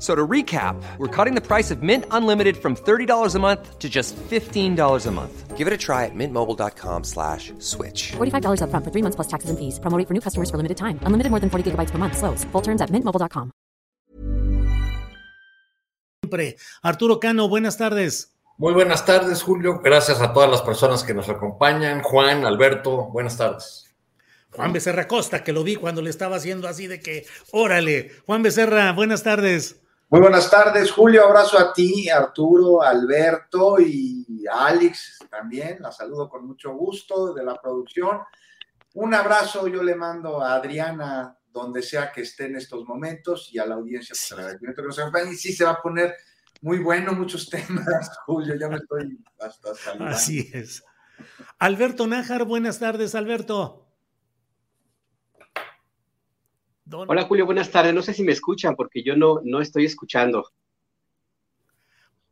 So to recap, we're cutting the price of Mint Unlimited from $30 a month to just $15 a month. Give it a try at mintmobile.com slash switch. $45 upfront for three months plus taxes and fees. Promoting for new customers for limited time. Unlimited more than 40 gigabytes per month. Slows. Full terms at mintmobile.com. Arturo Cano, buenas tardes. Muy buenas tardes, Julio. Gracias a todas las personas que nos acompañan. Juan, Alberto, buenas tardes. Juan Becerra Costa, que lo vi cuando le estaba haciendo así de que, órale. Juan Becerra, buenas tardes. Muy buenas tardes, Julio. Abrazo a ti, Arturo, Alberto y Alex también. La saludo con mucho gusto de la producción. Un abrazo yo le mando a Adriana, donde sea que esté en estos momentos, y a la audiencia. Pues, nos acompañen. Y sí, se va a poner muy bueno, muchos temas, Julio. Ya me estoy hasta saludando. Así es. Alberto Nájar, buenas tardes, Alberto. Don... Hola Julio, buenas tardes. No sé si me escuchan porque yo no, no estoy escuchando.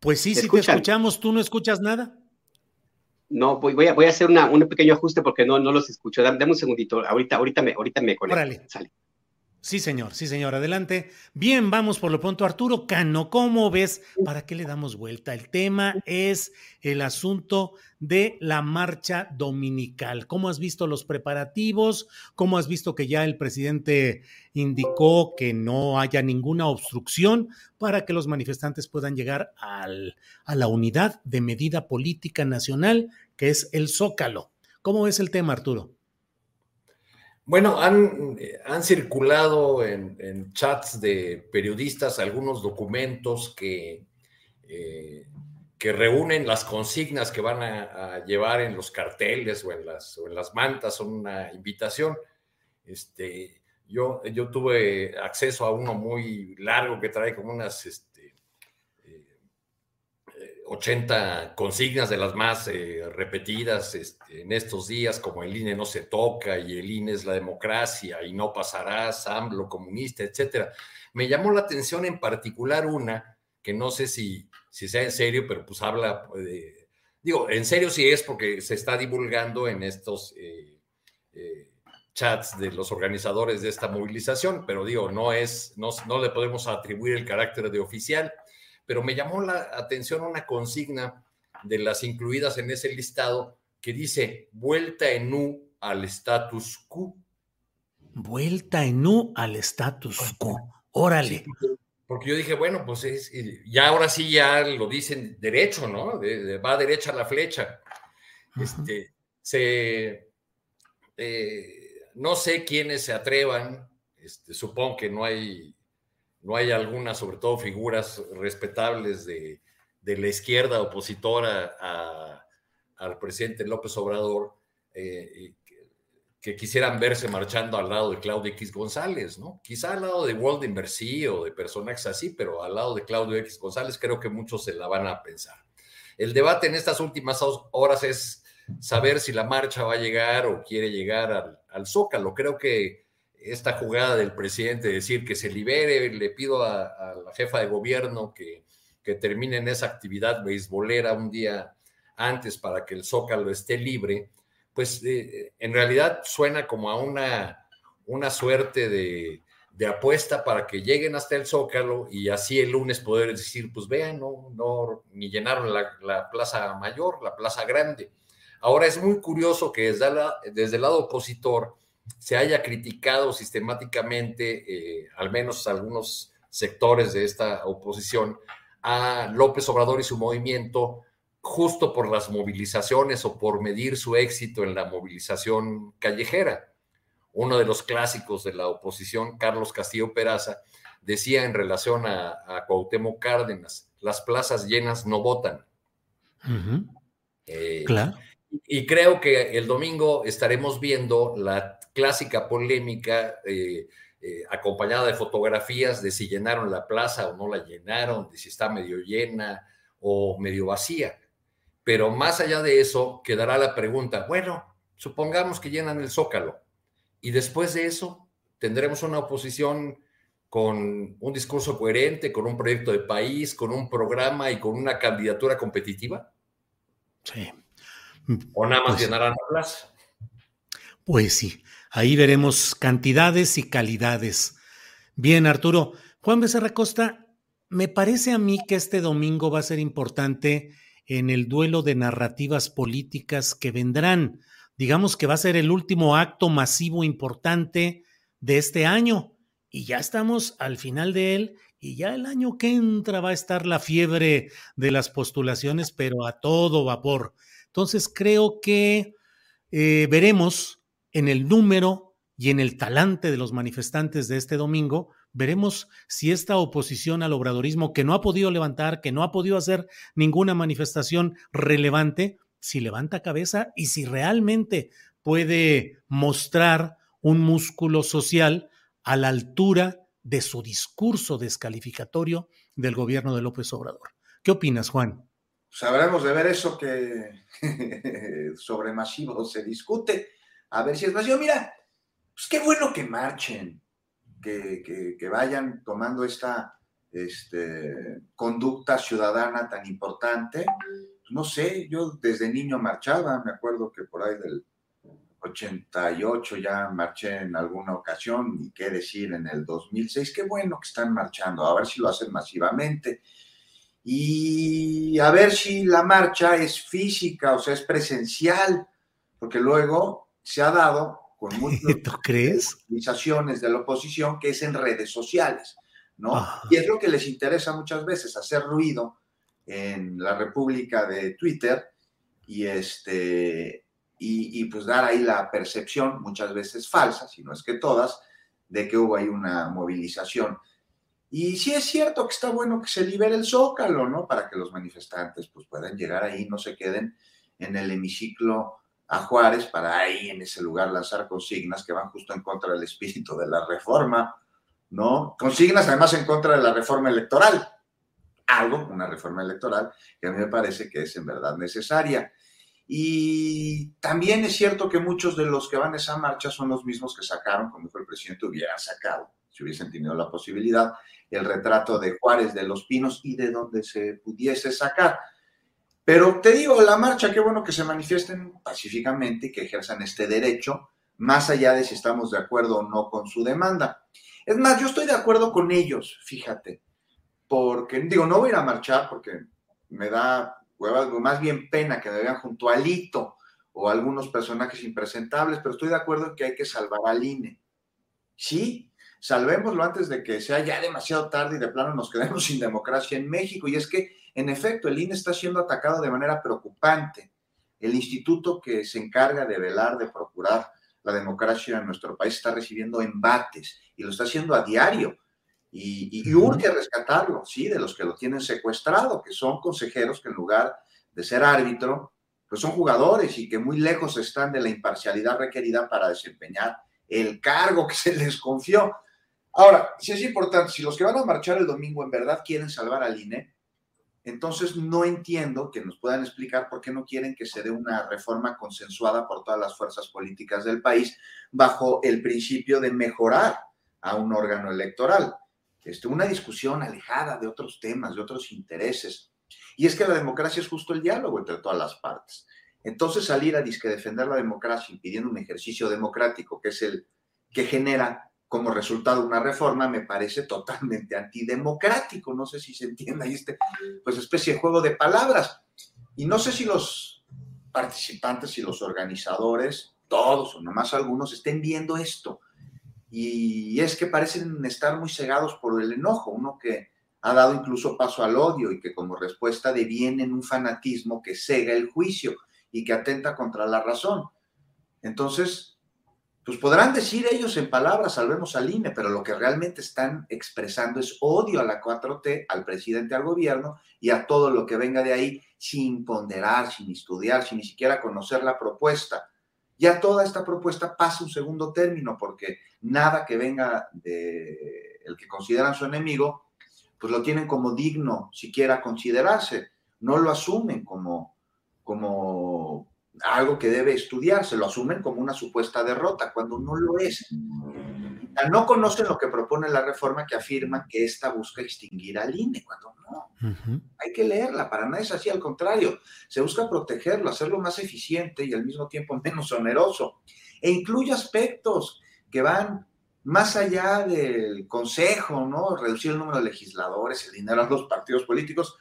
Pues sí, si te escuchamos, ¿tú no escuchas nada? No, voy, voy, a, voy a hacer una, un pequeño ajuste porque no, no los escucho. Dame, dame un segundito. Ahorita, ahorita me, ahorita me conecto. Órale. Sale. Sí, señor, sí, señor, adelante. Bien, vamos por lo pronto. Arturo Cano, ¿cómo ves? ¿Para qué le damos vuelta? El tema es el asunto de la marcha dominical. ¿Cómo has visto los preparativos? ¿Cómo has visto que ya el presidente indicó que no haya ninguna obstrucción para que los manifestantes puedan llegar al, a la unidad de medida política nacional, que es el Zócalo? ¿Cómo ves el tema, Arturo? Bueno, han, han circulado en, chats de periodistas algunos documentos que, eh, que reúnen las consignas que van a, a, llevar en los carteles o en las, o en las mantas, son una invitación. Este, yo, yo tuve acceso a uno muy largo que trae como unas este, 80 consignas de las más eh, repetidas este, en estos días, como el INE no se toca y el INE es la democracia y no pasará, AMLO comunista, etcétera. Me llamó la atención en particular una que no sé si, si sea en serio, pero pues habla de, digo, en serio sí es porque se está divulgando en estos eh, eh, chats de los organizadores de esta movilización, pero digo, no es, no, no le podemos atribuir el carácter de oficial pero me llamó la atención una consigna de las incluidas en ese listado que dice vuelta en U al status quo. Vuelta en U al status quo. Órale. Sí, porque yo dije, bueno, pues es, ya ahora sí ya lo dicen derecho, ¿no? De, de, va derecha la flecha. Uh -huh. Este, se, eh, no sé quiénes se atrevan, este, supongo que no hay no hay algunas, sobre todo figuras respetables de, de la izquierda opositora al presidente López Obrador, eh, que, que, quisieran verse marchando al lado de Claudio X González, ¿no? Quizá al lado de Walden Mercy o de personajes así, pero al lado de Claudio X González creo que muchos se la van a pensar. El debate en estas últimas horas es saber si la marcha va a llegar o quiere llegar al, al Zócalo. Creo que esta jugada del presidente, decir que se libere, le pido a, la jefa de gobierno que, que termine esa actividad beisbolera un día antes para que el Zócalo esté libre, pues eh, en realidad suena como a una, una suerte de, de, apuesta para que lleguen hasta el Zócalo y así el lunes poder decir, pues vean, no, no ni llenaron la, la Plaza Mayor, la Plaza Grande. Ahora es muy curioso que desde, la, desde el lado opositor, se haya criticado sistemáticamente, eh, al menos algunos sectores de esta oposición, a López Obrador y su movimiento justo por las movilizaciones o por medir su éxito en la movilización callejera. Uno de los clásicos de la oposición, Carlos Castillo Peraza, decía en relación a, a Cuauhtémoc Cárdenas, las plazas llenas no votan. Eh, claro. Y creo que el domingo estaremos viendo la clásica polémica eh, eh, acompañada de fotografías de si llenaron la plaza o no la llenaron, de si está medio llena o medio vacía. Pero más allá de eso, quedará la pregunta, bueno, supongamos que llenan el zócalo y después de eso tendremos una oposición con un discurso coherente, con un proyecto de país, con un programa y con una candidatura competitiva. Sí. ¿O nada más pues llenarán la plaza? Pues sí, ahí veremos cantidades y calidades. Bien, Arturo. Juan Becerra Costa, me parece a mí que este domingo va a ser importante en el duelo de narrativas políticas que vendrán. Digamos que va a ser el último acto masivo importante de este año y ya estamos al final de él y ya el año que entra va a estar la fiebre de las postulaciones, pero a todo vapor. Entonces creo que eh, veremos en el número y en el talante de los manifestantes de este domingo, veremos si esta oposición al obradorismo que no ha podido levantar, que no ha podido hacer ninguna manifestación relevante, si levanta cabeza y si realmente puede mostrar un músculo social a la altura de su discurso descalificatorio del gobierno de López Obrador. ¿Qué opinas, Juan? Sabremos de ver eso que sobre masivo se discute, a ver si es masivo. Mira, pues qué bueno que marchen, que, que, vayan tomando esta este, conducta ciudadana tan importante. No sé, yo desde niño marchaba, me acuerdo que por ahí del 88 ya marché en alguna ocasión, y qué decir en el 2006, qué bueno que están marchando, a ver si lo hacen masivamente y a ver si la marcha es física, o sea, es presencial, porque luego se ha dado con muchas organizaciones de la oposición que es en redes sociales, ¿no? Y es lo que les interesa muchas veces, hacer ruido en la República de Twitter y este y, y, pues dar ahí la percepción, muchas veces falsa, si no es que todas, de que hubo ahí una movilización. Y sí es cierto que está bueno que se libere el zócalo, ¿no? Para que los manifestantes pues puedan llegar ahí, no se queden en el hemiciclo a Juárez para ahí en ese lugar lanzar consignas que van justo en contra del espíritu de la reforma, ¿no? Consignas además en contra de la reforma electoral. Algo, una reforma electoral que a mí me parece que es en verdad necesaria. Y también es cierto que muchos de los que van a esa marcha son los mismos que sacaron, como dijo el presidente, hubiera sacado, si hubiesen tenido la posibilidad, el retrato de Juárez de los Pinos y de donde se pudiese sacar. Pero te digo, la marcha, qué bueno que se manifiesten pacíficamente y que ejerzan este derecho, más allá de si estamos de acuerdo o no con su demanda. Es más, yo estoy de acuerdo con ellos, fíjate, porque digo, no voy a ir a marchar porque me da más bien pena que me vean junto a Lito o algunos personajes impresentables, pero estoy de acuerdo en que hay que salvar al INE. Sí, salvémoslo antes de que sea ya demasiado tarde y de plano nos quedemos sin democracia en México. Y es que, en efecto, el INE está siendo atacado de manera preocupante. El instituto que se encarga de velar, de procurar la democracia en nuestro país está recibiendo embates y lo está haciendo a diario. Y, urge rescatarlo, sí, de los que lo tienen secuestrado, que son consejeros que en lugar de ser árbitro, pues son jugadores y que muy lejos están de la imparcialidad requerida para desempeñar el cargo que se les confió. Ahora, si es importante, si los que van a marchar el domingo en verdad quieren salvar al INE, entonces no entiendo que nos puedan explicar por qué no quieren que se dé una reforma consensuada por todas las fuerzas políticas del país bajo el principio de mejorar a un órgano electoral. Este, una discusión alejada de otros temas, de otros intereses. Y es que la democracia es justo el diálogo entre todas las partes. Entonces salir a disque defender la democracia impidiendo un ejercicio democrático que es el que genera como resultado una reforma me parece totalmente antidemocrático. No sé si se entiende ahí este, pues especie de juego de palabras. Y no sé si los participantes y los organizadores, todos o nomás algunos, estén viendo esto. Y es que parecen estar muy cegados por el enojo. Uno que ha dado incluso paso al odio y que como respuesta deviene un fanatismo que cega el juicio y que atenta contra la razón. Entonces, pues podrán decir ellos en palabras, salvemos al INE, pero lo que realmente están expresando es odio a la 4T, al presidente, al gobierno y a todo lo que venga de ahí sin ponderar, sin estudiar, sin ni siquiera conocer la propuesta. Ya toda esta propuesta pasa un segundo término porque nada que venga de el que consideran su enemigo, pues lo tienen como digno siquiera considerarse, no lo asumen como, como algo que debe estudiarse, lo asumen como una supuesta derrota, cuando no lo es. No conocen lo que propone la reforma que afirma que esta busca extinguir al INE, cuando no. Hay que leerla, para nada es así, al contrario, se busca protegerlo, hacerlo más eficiente y al mismo tiempo menos oneroso. E incluye aspectos que van más allá del consejo, ¿no? Reducir el número de legisladores, el dinero a los partidos políticos.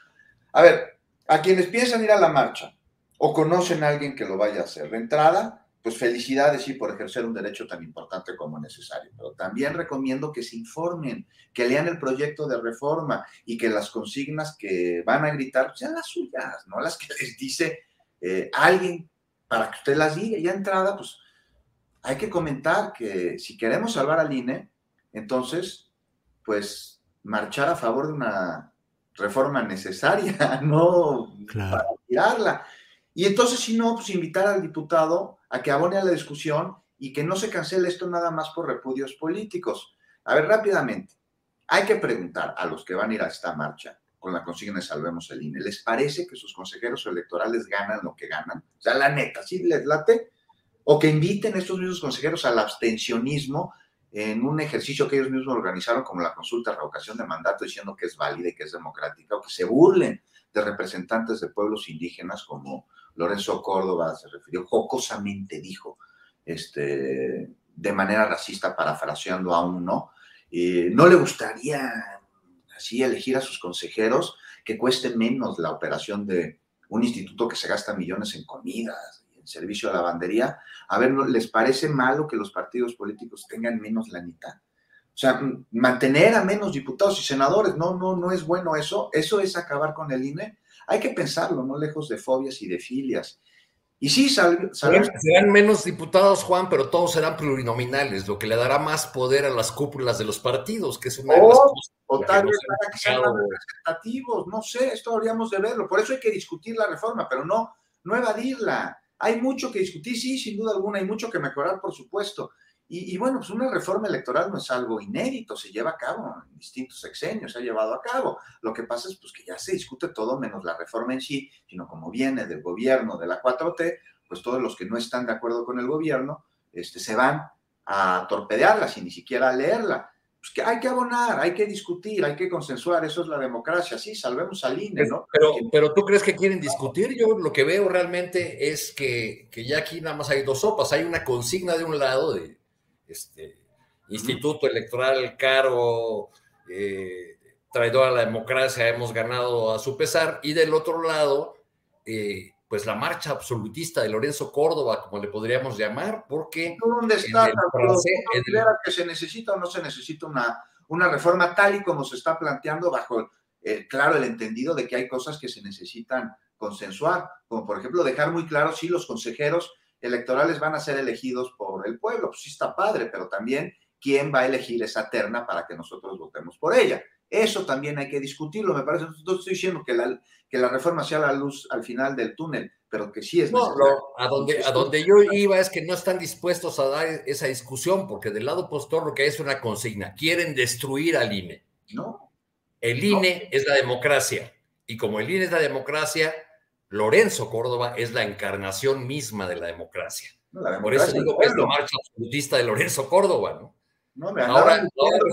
A ver, a quienes piensan ir a la marcha, o conocen a alguien que lo vaya a hacer. De entrada, pues felicidades sí por ejercer un derecho tan importante como necesario, pero también recomiendo que se informen, que lean el proyecto de reforma y que las consignas que van a gritar sean las suyas, no las que les dice eh, alguien para que usted las diga. Y ya entrada, pues hay que comentar que si queremos salvar al INE, entonces, pues marchar a favor de una reforma necesaria, no para tirarla. Y entonces, si no, pues invitar al diputado a que abone a la discusión y que no se cancele esto nada más por repudios políticos. A ver, rápidamente, hay que preguntar a los que van a ir a esta marcha con la consigna de Salvemos el INE, ¿les parece que sus consejeros electorales ganan lo que ganan? O sea, la neta, ¿sí les late? O que inviten a estos mismos consejeros al abstencionismo en un ejercicio que ellos mismos organizaron como la consulta revocación de mandato diciendo que es válida y que es democrática, o que se burlen de representantes de pueblos indígenas como Lorenzo Córdoba se refirió, jocosamente dijo, este, de manera racista, parafraseando a uno, eh, no le gustaría así elegir a sus consejeros que cueste menos la operación de un instituto que se gasta millones en comidas, en servicio a la lavandería. A ver, ¿les parece malo que los partidos políticos tengan menos la mitad? O sea, mantener a menos diputados y senadores, no, no, no es bueno eso. Eso es acabar con el INE. Hay que pensarlo, no lejos de fobias y de filias. Y sí, sabemos. Serán menos diputados, Juan, pero todos serán plurinominales, lo que le dará más poder a las cúpulas de los partidos, que es una o, o tal vez para que sean más representativos, no sé, esto habríamos de verlo. Por eso hay que discutir la reforma, pero no, no evadirla. Hay mucho que discutir, sí, sin duda alguna, hay mucho que mejorar, por supuesto. Y, bueno, pues una reforma electoral no es algo inédito, se lleva a cabo en distintos sexenios, se ha llevado a cabo. Lo que pasa es pues, que ya se discute todo menos la reforma en sí, sino como viene del gobierno de la 4T, pues todos los que no están de acuerdo con el gobierno este, se van a torpedearla sin ni siquiera leerla. Pues que hay que abonar, hay que discutir, hay que consensuar, eso es la democracia, sí, salvemos al INE, ¿no? Pero, pero tú crees que quieren discutir, yo lo que veo realmente es que, que ya aquí nada más hay dos sopas, hay una consigna de un lado de este, instituto electoral caro, eh, traidor a la democracia, hemos ganado a su pesar, y del otro lado, eh, pues la marcha absolutista de Lorenzo Córdoba, como le podríamos llamar, porque... ¿Dónde está? que se necesita o no se necesita una, una reforma tal y como se está planteando bajo, eh, claro, el entendido de que hay cosas que se necesitan consensuar, como por ejemplo dejar muy claro si los consejeros electorales van a ser elegidos por el pueblo. Pues sí está padre, pero también quién va a elegir esa terna para que nosotros votemos por ella. Eso también hay que discutirlo, me parece. No estoy diciendo que la, que la reforma sea la luz al final del túnel, pero que sí es no, a, donde, a donde yo iba es que no están dispuestos a dar esa discusión, porque del lado postor lo que es una consigna, quieren destruir al INE. No. El INE es la democracia, y como el INE es la democracia, Lorenzo Córdoba es la encarnación misma de la democracia. Por eso digo que es la marcha absolutista de Lorenzo Córdoba, ¿no? No, me ahora,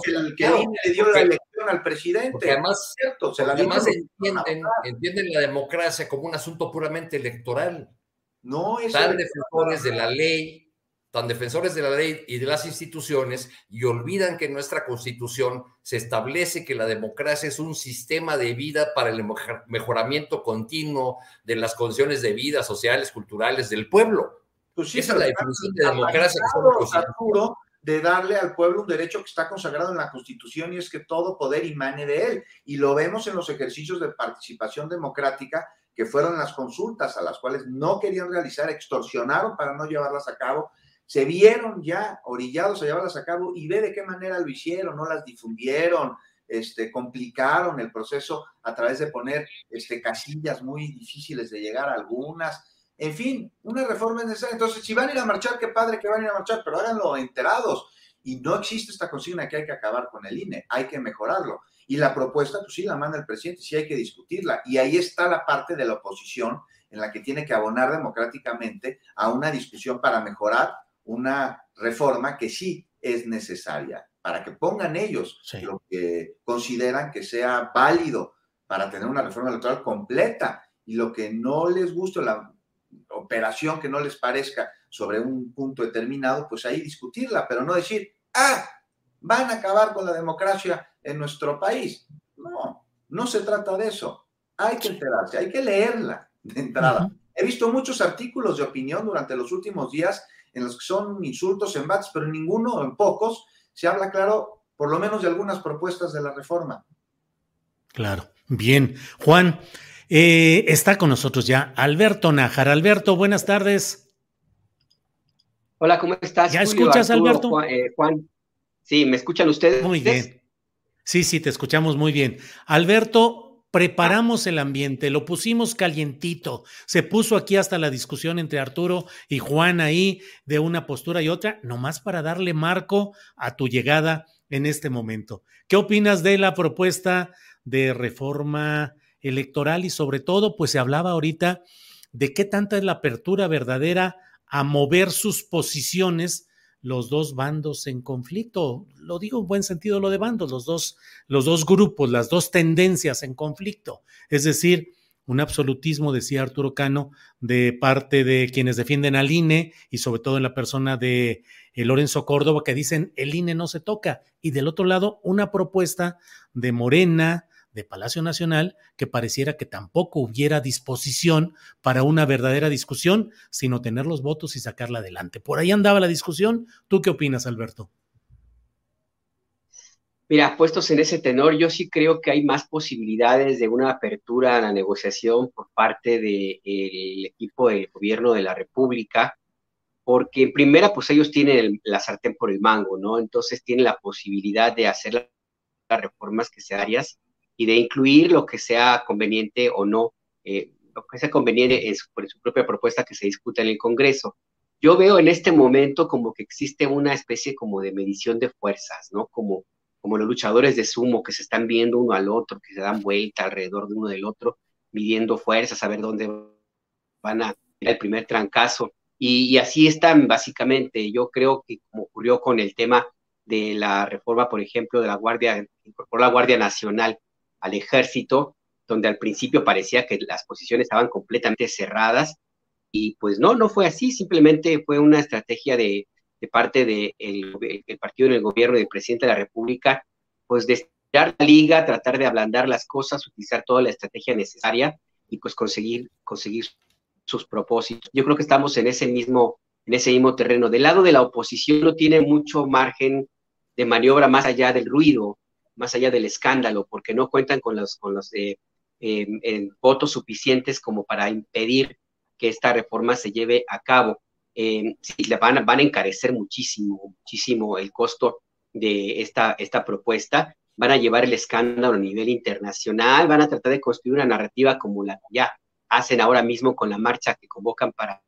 que, el, que le dio la elección al presidente. además, cierto, se la además entienden, entienden, la democracia como un asunto puramente electoral. No, es tan defensores de la ley, tan defensores de la ley y de las instituciones y olvidan que en nuestra constitución se establece que la democracia es un sistema de vida para el mejoramiento continuo de las condiciones de vida sociales, culturales del pueblo. Pues Esa es la definición de democracia. Que Arturo, de darle al pueblo un derecho que está consagrado en la Constitución y es que todo poder imane de él. Y lo vemos en los ejercicios de participación democrática que fueron las consultas a las cuales no querían realizar, extorsionaron para no llevarlas a cabo, se vieron ya orillados a llevarlas a cabo y ve de qué manera lo hicieron, no las difundieron, este, complicaron el proceso a través de poner este, casillas muy difíciles de llegar a algunas. En fin, una reforma es necesaria. Entonces, si van a ir a marchar, qué padre que van a ir a marchar, pero háganlo enterados. Y no existe esta consigna que hay que acabar con el INE, hay que mejorarlo. Y la propuesta, pues sí, la manda el presidente, sí hay que discutirla. Y ahí está la parte de la oposición en la que tiene que abonar democráticamente a una discusión para mejorar una reforma que sí es necesaria, para que pongan ellos lo que consideran que sea válido para tener una reforma electoral completa y lo que no les guste, la operación que no les parezca sobre un punto determinado, pues ahí discutirla, pero no decir, ah, van a acabar con la democracia en nuestro país. No, no se trata de eso. Hay que enterarse, hay que leerla de entrada. He visto muchos artículos de opinión durante los últimos días en los que son insultos, embates, pero en ninguno, en pocos, se habla claro, por lo menos de algunas propuestas de la reforma. Claro, bien. Juan, eh, está con nosotros ya Alberto Nájar. Alberto, buenas tardes. Hola, ¿cómo estás? ¿Ya escuchas, Alberto? Eh, Juan, sí, ¿me escuchan ustedes? Muy bien. Sí, sí, te escuchamos muy bien. Alberto, preparamos el ambiente, lo pusimos calientito, se puso aquí hasta la discusión entre Arturo y Juan ahí de una postura y otra, nomás para darle marco a tu llegada en este momento. ¿Qué opinas de la propuesta de reforma electoral y sobre todo, pues se hablaba ahorita de qué tanta es la apertura verdadera a mover sus posiciones los dos bandos en conflicto. Lo digo en buen sentido lo de bandos, los dos, los dos grupos, las dos tendencias en conflicto. Es decir, un absolutismo, decía Arturo Cano, de parte de quienes defienden al INE y sobre todo en la persona de eh, Lorenzo Córdoba, que dicen el INE no se toca. Y del otro lado, una propuesta de Morena, de Palacio Nacional que pareciera que tampoco hubiera disposición para una verdadera discusión, sino tener los votos y sacarla adelante. Por ahí andaba la discusión. ¿Tú qué opinas, Alberto? Mira, puestos en ese tenor, yo sí creo que hay más posibilidades de una apertura a la negociación por parte del equipo del gobierno de la República, porque en primera, pues ellos tienen la sartén por el mango, ¿no? Entonces tienen la posibilidad de hacer las reformas que sean y de incluir lo que sea conveniente o no, eh, lo que sea conveniente en su, su propia propuesta que se discuta en el Congreso. Yo veo en este momento como que existe una especie como de medición de fuerzas, ¿no? Como, como los luchadores de sumo que se están viendo uno al otro, que se dan vuelta alrededor de uno del otro, midiendo fuerzas, a ver dónde van a ir el primer trancazo. Y, y, así están básicamente. Yo creo que como ocurrió con el tema de la reforma, por ejemplo, de la Guardia, por la Guardia Nacional, al ejército, donde al principio parecía que las posiciones estaban completamente cerradas, y pues no, no fue así, simplemente fue una estrategia de, parte del de partido en el gobierno del presidente de la República, pues de estirar la liga, tratar de ablandar las cosas, utilizar toda la estrategia necesaria y pues conseguir, conseguir sus propósitos. Yo creo que estamos en ese mismo, en ese mismo terreno. Del lado de la oposición no tiene mucho margen de maniobra más allá del ruido más allá del escándalo, porque no cuentan con los, con los eh, em, votos suficientes como para impedir que esta reforma se lleve a cabo. Eh, le van, van a encarecer muchísimo, muchísimo el costo de esta, esta propuesta, van a llevar el escándalo a nivel internacional, van a tratar de construir una narrativa como la que ya hacen ahora mismo con la marcha que convocan para,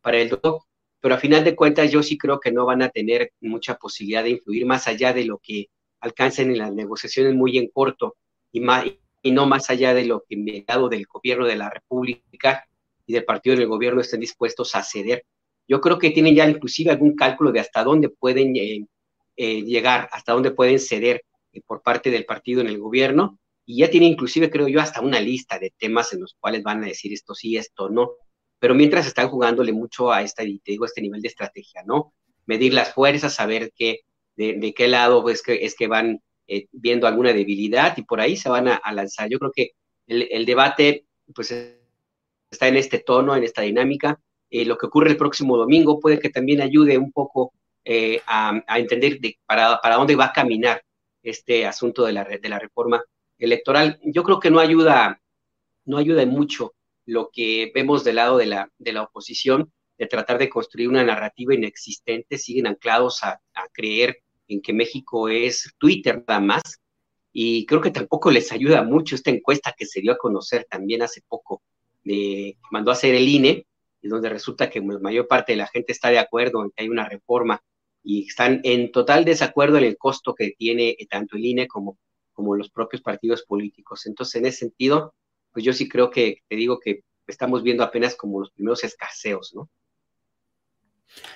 para el doctor, pero a final de cuentas yo sí creo que no van a tener mucha posibilidad de influir más allá de lo que alcancen en las negociaciones muy en corto y, más, y no más allá de lo que el lado del gobierno de la República y del partido del gobierno estén dispuestos a ceder. Yo creo que tienen ya inclusive algún cálculo de hasta dónde pueden eh, eh, llegar, hasta dónde pueden ceder eh, por parte del partido en el gobierno, y ya tienen inclusive, creo yo, hasta una lista de temas en los cuales van a decir esto sí, esto no. Pero mientras están jugándole mucho a esta, te digo, este nivel de estrategia, ¿no? Medir las fuerzas, saber qué, de, qué lado pues, que, es que van eh, viendo alguna debilidad y por ahí se van a, lanzar. Yo creo que el, debate pues, está en este tono, en esta dinámica. Eh, lo que ocurre el próximo domingo puede que también ayude un poco eh, a, entender de para, para dónde va a caminar este asunto de la, de la reforma electoral. Yo creo que no ayuda, no ayuda mucho lo que vemos del lado de la, de la oposición, de tratar de construir una narrativa inexistente, siguen anclados a creer en que México es Twitter nada más, y creo que tampoco les ayuda mucho esta encuesta que se dio a conocer también hace poco, de, mandó a hacer el INE, y donde resulta que la mayor parte de la gente está de acuerdo en que hay una reforma y están en total desacuerdo en el costo que tiene tanto el INE como, como los propios partidos políticos. Entonces, en ese sentido, pues yo sí creo que, te digo que estamos viendo apenas como los primeros escaseos, ¿no?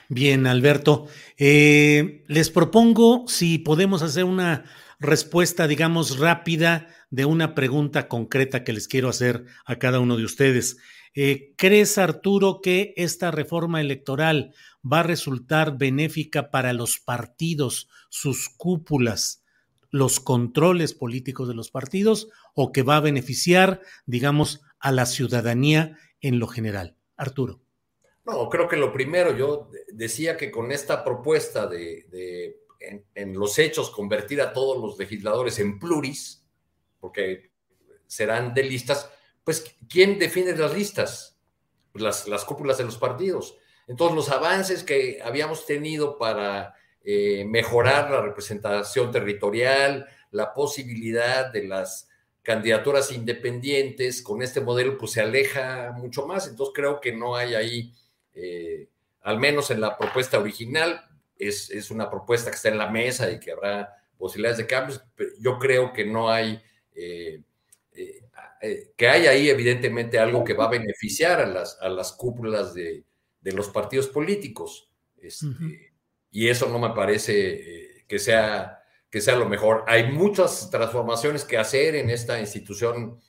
Bien, Alberto. Eh, les propongo si podemos hacer una respuesta, digamos, rápida de una pregunta concreta que les quiero hacer a cada uno de ustedes. Eh, ¿Crees, Arturo, que esta reforma electoral va a resultar benéfica para los partidos, sus cúpulas, los controles políticos de los partidos, o que va a beneficiar, digamos, a la ciudadanía en lo general? Arturo. No, creo que lo primero, yo decía que con esta propuesta de, en, los hechos convertir a todos los legisladores en pluris, porque serán de listas, pues ¿quién define las listas? Pues las, las cúpulas de los partidos. Entonces, los avances que habíamos tenido para eh, mejorar la representación territorial, la posibilidad de las candidaturas independientes, con este modelo, pues se aleja mucho más. Entonces, creo que no hay ahí eh, al menos en la propuesta original, es, una propuesta que está en la mesa y que habrá posibilidades de cambios. Yo creo que no hay, eh, eh, que hay ahí evidentemente algo que va a beneficiar a las, a las cúpulas de, los partidos políticos. Este, y eso no me parece que, sea, que sea lo mejor. Hay muchas transformaciones que hacer en esta institución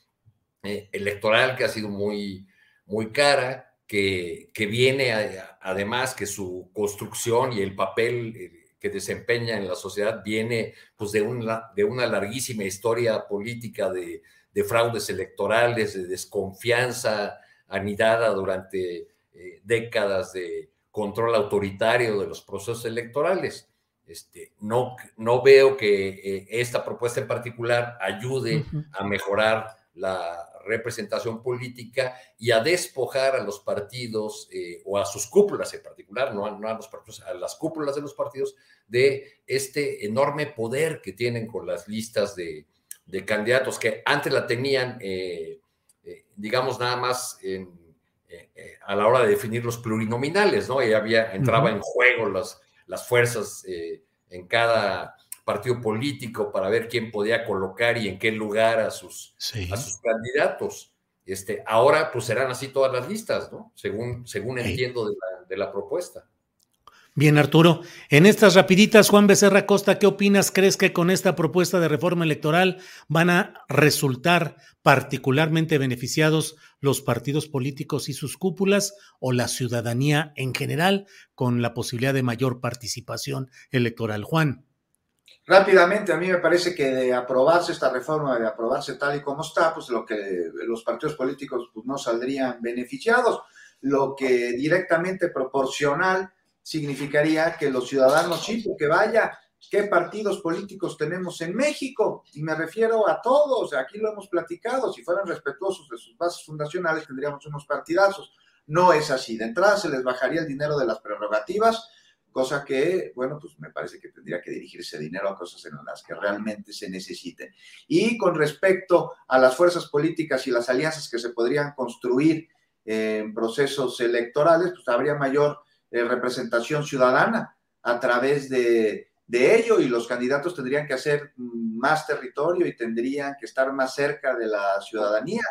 electoral que ha sido muy, muy cara que, viene además que su construcción y el papel eh, que desempeña en la sociedad viene pues de una, de una larguísima historia política de, fraudes electorales, de desconfianza anidada durante eh, décadas de control autoritario de los procesos electorales. Este, no, no veo que eh, esta propuesta en particular ayude a mejorar la representación política y a despojar a los partidos eh, o a sus cúpulas en particular, no a, los partidos, a las cúpulas de los partidos, de este enorme poder que tienen con las listas de, candidatos que antes la tenían, eh, eh, digamos, nada más a la hora de definir los plurinominales, ¿no? Y había, entraba en juego las, las fuerzas en cada partido político para ver quién podía colocar y en qué lugar a sus, a sus candidatos. Este, ahora pues serán así todas las listas, ¿no? Según, según entiendo de la, de la propuesta. Bien, Arturo. En estas rapiditas, Juan Becerra Costa, ¿qué opinas? ¿Crees que con esta propuesta de reforma electoral van a resultar particularmente beneficiados los partidos políticos y sus cúpulas o la ciudadanía en general con la posibilidad de mayor participación electoral? Juan. Rápidamente, a mí me parece que de aprobarse esta reforma, de aprobarse tal y como está, pues lo que los partidos políticos pues, no saldrían beneficiados, lo que directamente proporcional significaría que los ciudadanos, sí, que vaya, ¿qué partidos políticos tenemos en México? Y me refiero a todos, aquí lo hemos platicado, si fueran respetuosos de sus bases fundacionales tendríamos unos partidazos. No es así, de entrada se les bajaría el dinero de las prerrogativas, cosa que, bueno, pues me parece que tendría que dirigirse dinero a cosas en las que realmente se necesiten. Y con respecto a las fuerzas políticas y las alianzas que se podrían construir en procesos electorales, pues habría mayor eh, representación ciudadana a través de, de ello y los candidatos tendrían que hacer más territorio y tendrían que estar más cerca de la ciudadanía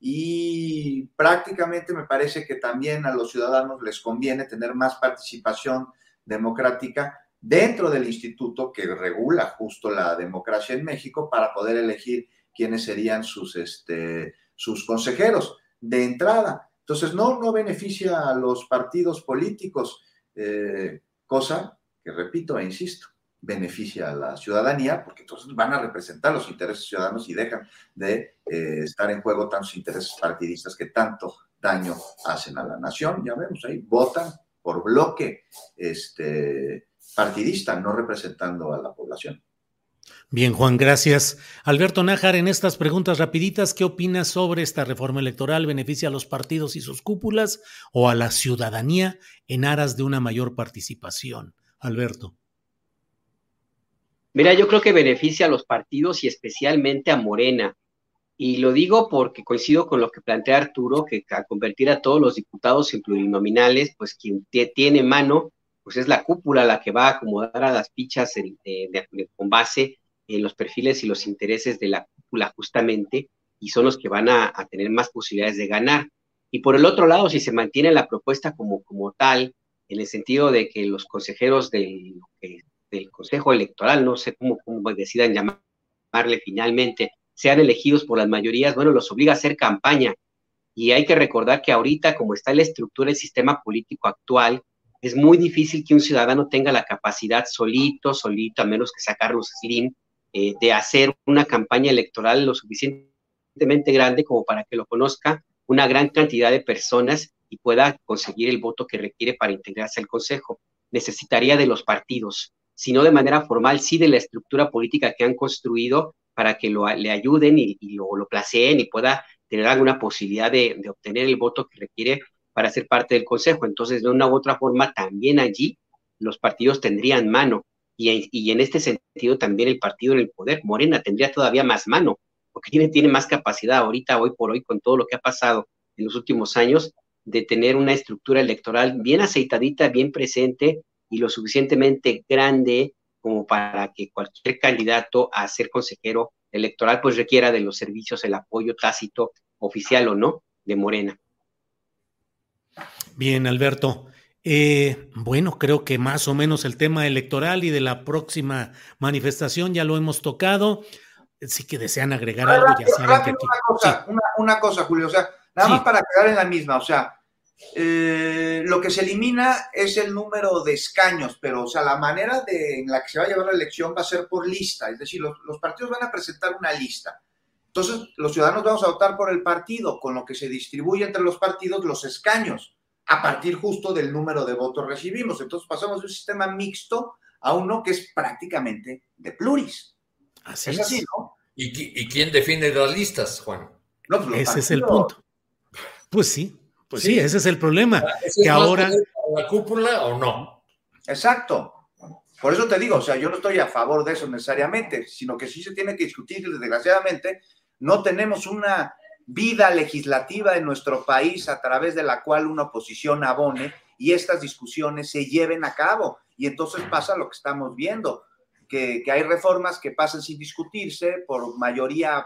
y prácticamente me parece que también a los ciudadanos les conviene tener más participación democrática dentro del instituto que regula justo la democracia en México para poder elegir quiénes serían sus, este, sus consejeros de entrada. Entonces, no, no beneficia a los partidos políticos, eh, cosa que, repito e insisto, beneficia a la ciudadanía, porque entonces van a representar los intereses ciudadanos y dejan de eh, estar en juego tantos intereses partidistas que tanto daño hacen a la nación. Ya vemos ahí, votan por bloque este, partidista, no representando a la población. Bien, Juan, gracias. Alberto Nájar, en estas preguntas rapiditas, ¿qué opinas sobre esta reforma electoral? ¿Beneficia a los partidos y sus cúpulas o a la ciudadanía en aras de una mayor participación? Alberto. Mira, yo creo que beneficia a los partidos y especialmente a Morena. Y lo digo porque coincido con lo que plantea Arturo, que a convertir a todos los diputados en plurinominales, pues quien tiene mano, pues es la cúpula la que va a acomodar a las fichas con base en los perfiles y los intereses de la cúpula justamente, y son los que van a, tener más posibilidades de ganar. Y por el otro lado, si se mantiene la propuesta como, como tal, en el sentido de que los consejeros del, del Consejo Electoral, no sé cómo, cómo decidan llamarle finalmente, sean elegidos por las mayorías, bueno, los obliga a hacer campaña. Y hay que recordar que ahorita, como está la estructura del sistema político actual, es muy difícil que un ciudadano tenga la capacidad solito, solito, a menos que sacarlos Slim, eh, de hacer una campaña electoral lo suficientemente grande como para que lo conozca una gran cantidad de personas y pueda conseguir el voto que requiere para integrarse al Consejo. Necesitaría de los partidos, sino de manera formal, sí de la estructura política que han construido para que lo, le ayuden y, lo, lo, placeen y pueda tener alguna posibilidad de, obtener el voto que requiere para ser parte del Consejo. Entonces, de una u otra forma, también allí los partidos tendrían mano. Y, en este sentido también el partido en el poder, Morena, tendría todavía más mano, porque tiene, tiene más capacidad ahorita, hoy por hoy, con todo lo que ha pasado en los últimos años, de tener una estructura electoral bien aceitadita, bien presente y lo suficientemente grande como para que cualquier candidato a ser consejero electoral pues requiera de los servicios, el apoyo tácito, oficial o no, de Morena. Bien, Alberto. Eh, bueno, creo que más o menos el tema electoral y de la próxima manifestación ya lo hemos tocado. Si que desean agregar algo, ya saben que aquí. Una cosa, una, cosa, Julio, o sea, nada más para quedar en la misma, o sea, eh, lo que se elimina es el número de escaños, pero o sea, la manera de, en la que se va a llevar la elección va a ser por lista, es decir, los, partidos van a presentar una lista. Entonces, los ciudadanos vamos a votar por el partido, con lo que se distribuye entre los partidos los escaños, a partir justo del número de votos recibimos. Entonces, pasamos de un sistema mixto a uno que es prácticamente de pluris. Así es. así, ¿no? ¿Y, quién define las listas, Juan? No, pues Ese es el punto. Pues sí, pues sí, ese es el problema. Ah, que ahora. ¿La cúpula o no? Exacto. Por eso te digo, o sea, yo no estoy a favor de eso necesariamente, sino que sí se tiene que discutir, desgraciadamente, no tenemos una vida legislativa en nuestro país a través de la cual una oposición abone y estas discusiones se lleven a cabo. Y entonces pasa lo que estamos viendo, que, que hay reformas que pasan sin discutirse por mayoría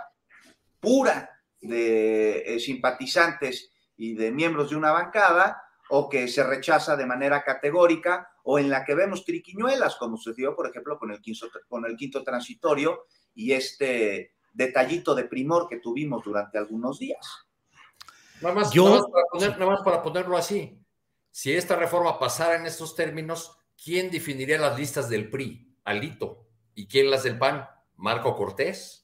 pura de eh, simpatizantes y de miembros de una bancada o que se rechaza de manera categórica o en la que vemos triquiñuelas, como sucedió, por ejemplo, con el quinto, con el quinto transitorio y este detallito de primor que tuvimos durante algunos días. Nada más, Yo... nada más, para ponerlo así, si esta reforma pasara en estos términos, ¿quién definiría las listas del PRI? Alito. ¿Y quién las del PAN? Marco Cortés.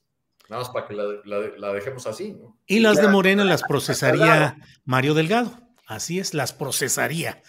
Nada más para que la, dejemos así. ¿no? Y las de Morena las procesaría Mario Delgado. Así es, las procesaría.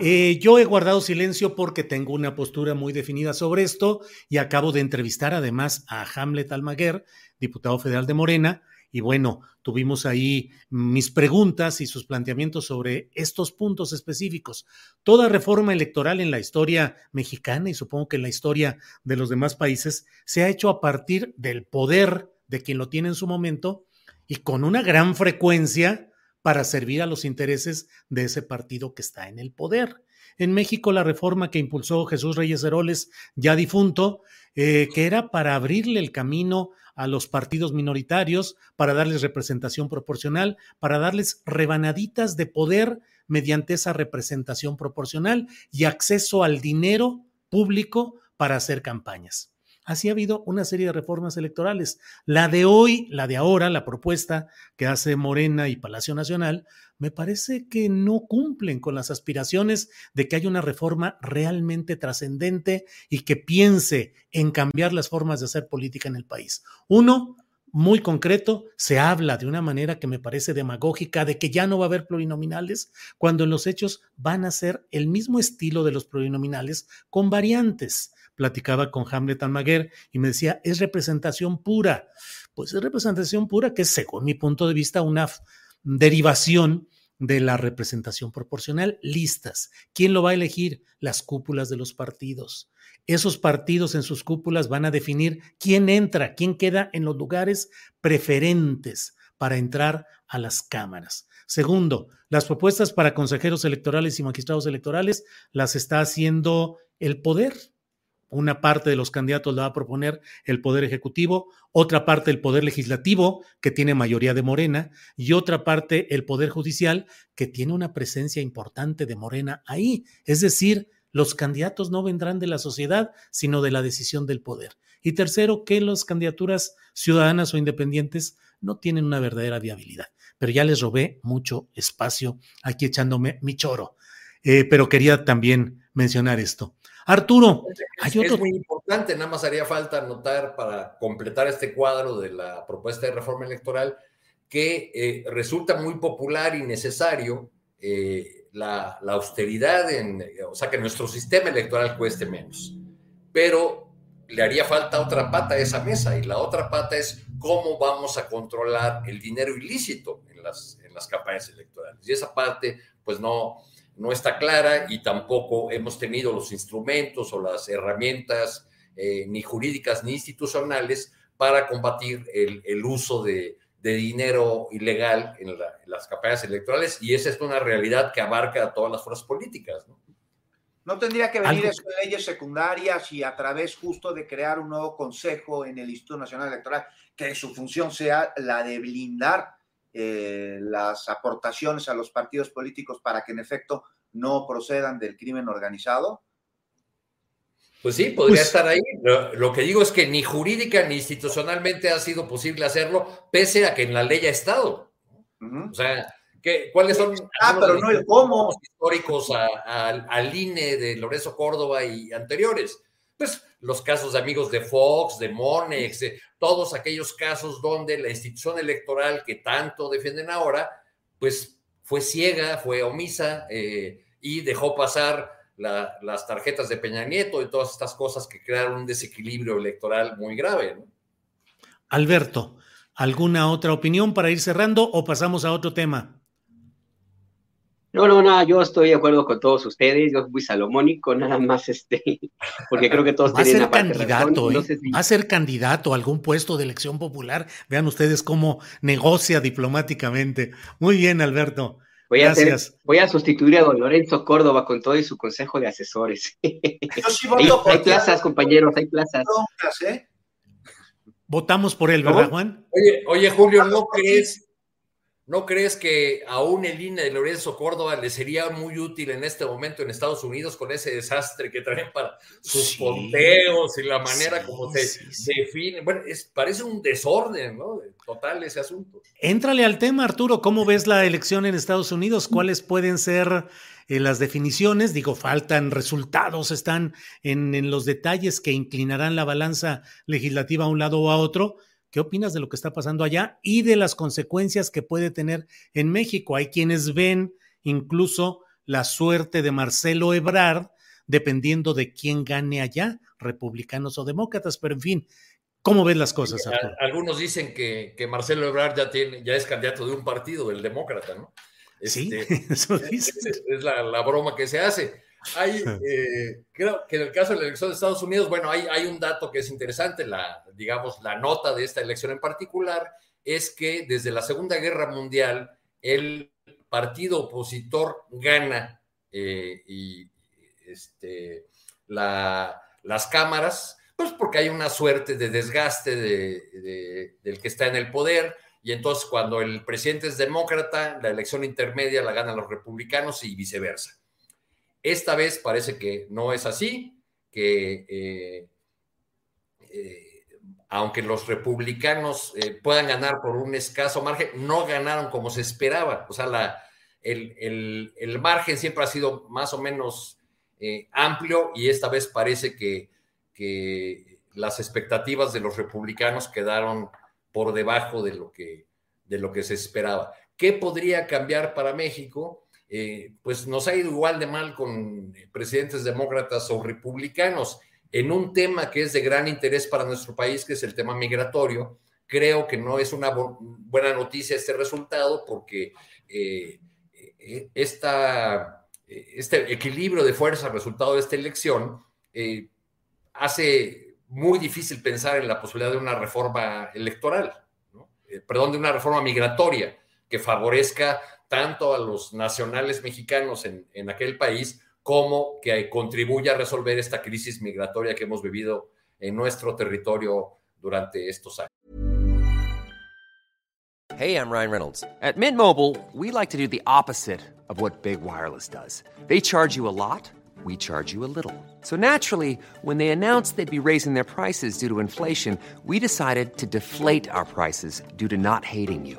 Eh, yo he guardado silencio porque tengo una postura muy definida sobre esto y acabo de entrevistar además a Hamlet Almaguer, diputado federal de Morena, y bueno, tuvimos ahí mis preguntas y sus planteamientos sobre estos puntos específicos. Toda reforma electoral en la historia mexicana y supongo que en la historia de los demás países se ha hecho a partir del poder de quien lo tiene en su momento y con una gran frecuencia para servir a los intereses de ese partido que está en el poder. En México, la reforma que impulsó Jesús Reyes Heroles, ya difunto, eh, que era para abrirle el camino a los partidos minoritarios, para darles representación proporcional, para darles rebanaditas de poder mediante esa representación proporcional y acceso al dinero público para hacer campañas. Así ha habido una serie de reformas electorales. La de hoy, la de ahora, la propuesta que hace Morena y Palacio Nacional, me parece que no cumplen con las aspiraciones de que haya una reforma realmente trascendente y que piense en cambiar las formas de hacer política en el país. Uno, muy concreto, se habla de una manera que me parece demagógica de que ya no va a haber plurinominales, cuando en los hechos van a ser el mismo estilo de los plurinominales con variantes. Platicaba con Hamlet Almaguer y me decía, es representación pura. Pues es representación pura que es, según mi punto de vista, una derivación de la representación proporcional, listas. ¿Quién lo va a elegir? Las cúpulas de los partidos. Esos partidos en sus cúpulas van a definir quién entra, quién queda en los lugares preferentes para entrar a las cámaras. Segundo, las propuestas para consejeros electorales y magistrados electorales las está haciendo el poder. Una parte de los candidatos la va a proponer el Poder Ejecutivo, otra parte el Poder Legislativo, que tiene mayoría de Morena, y otra parte el Poder Judicial, que tiene una presencia importante de Morena ahí. Es decir, los candidatos no vendrán de la sociedad, sino de la decisión del poder. Y tercero, que las candidaturas ciudadanas o independientes no tienen una verdadera viabilidad. Pero ya les robé mucho espacio aquí echándome mi choro. Eh, pero quería también mencionar esto. Arturo, hay otro... es muy importante, nada más haría falta anotar para completar este cuadro de la propuesta de reforma electoral que eh, resulta muy popular y necesario eh, la, austeridad, en, o sea, que nuestro sistema electoral cueste menos. Pero le haría falta otra pata a esa mesa y la otra pata es cómo vamos a controlar el dinero ilícito en las, en las campañas electorales. Y esa parte, pues no, no está clara y tampoco hemos tenido los instrumentos o las herramientas eh, ni jurídicas ni institucionales para combatir el, el uso de, de dinero ilegal en, las campañas electorales y esa es una realidad que abarca a todas las fuerzas políticas. ¿no? ¿No tendría que venir eso de leyes secundarias y a través justo de crear un nuevo consejo en el Instituto Nacional Electoral, que su función sea la de blindar eh, las aportaciones a los partidos políticos para que en efecto no procedan del crimen organizado? Pues sí, podría pues estar ahí. Lo, que digo es que ni jurídica ni institucionalmente ha sido posible hacerlo, pese a que en la ley ha estado. O sea, ¿qué, ¿cuáles son ah, pero no el cómo. históricos al INE de Lorenzo Córdoba y anteriores? Pues los casos de amigos de Fox, de Monex, de todos aquellos casos donde la institución electoral que tanto defienden ahora, pues fue ciega, fue omisa eh, y dejó pasar las tarjetas de Peña Nieto y todas estas cosas que crearon un desequilibrio electoral muy grave. Alberto, ¿alguna otra opinión para ir cerrando o pasamos a otro tema? No, no, no, yo estoy de acuerdo con todos ustedes, yo fui salomónico, nada más este, porque creo que todos Va a ser candidato, ¿eh? Va a ser candidato a algún puesto de elección popular. Vean ustedes cómo negocia diplomáticamente. Muy bien, Alberto. Voy a, hacer, voy a sustituir a don Lorenzo Córdoba con todo y su consejo de asesores. hay, plazas, compañeros, hay plazas. ¿eh? Votamos por él, ¿verdad, Juan? Oye, oye Julio, ¿no crees, ¿No crees que aún el INE de Lorenzo Córdoba le sería muy útil en este momento en Estados Unidos con ese desastre que traen para sus ponteos y la manera como se define? Bueno, es, parece un desorden, ¿no? Total ese asunto. Éntrale al tema, Arturo. ¿Cómo ves la elección en Estados Unidos? ¿Cuáles pueden ser eh, las definiciones? Digo, faltan resultados, están en, en los detalles que inclinarán la balanza legislativa a un lado o a otro ¿Qué opinas de lo que está pasando allá y de las consecuencias que puede tener en México? Hay quienes ven incluso la suerte de Marcelo Ebrard dependiendo de quién gane allá, republicanos o demócratas, pero en fin, ¿cómo ves las cosas? Algunos dicen que, Marcelo Ebrard ya, tiene, ya es candidato de un partido, el demócrata, ¿no? sí, este, eso es, es la, la, broma que se hace. Hay, eh, creo que en el caso de la elección de Estados Unidos, bueno, hay, hay un dato que es interesante, la, digamos, la nota de esta elección en particular es que desde la Segunda Guerra Mundial el partido opositor gana eh, y este, la, las cámaras, pues porque hay una suerte de desgaste de, del que está en el poder, y entonces cuando el presidente es demócrata, la elección intermedia la ganan los republicanos y viceversa. Esta vez parece que no es así, que eh, eh, aunque los republicanos eh, puedan ganar por un escaso margen, no ganaron como se esperaba. O sea, el, margen siempre ha sido más o menos amplio y esta vez parece que, las expectativas de los republicanos quedaron por debajo de lo que se esperaba. ¿Qué podría cambiar para México? Eh, pues nos ha ido igual de mal con presidentes demócratas o republicanos en un tema que es de gran interés para nuestro país, que es el tema migratorio. Creo que no es una buena noticia este resultado porque eh, eh, este equilibrio de fuerza resultado de esta elección hace muy difícil pensar en la posibilidad de una reforma electoral, perdón, de una reforma migratoria que favorezca tanto a los nacionales mexicanos en, en aquel país como que contribuya a resolver esta crisis migratoria que hemos vivido en nuestro territorio durante estos años. Hey, I'm Ryan Reynolds. At Mint Mobile, we like to do the opposite of what Big Wireless does. They charge you a lot, we charge you a little. So naturally, when they announced they'd be raising their prices due to inflation, we decided to deflate our prices due to not hating you.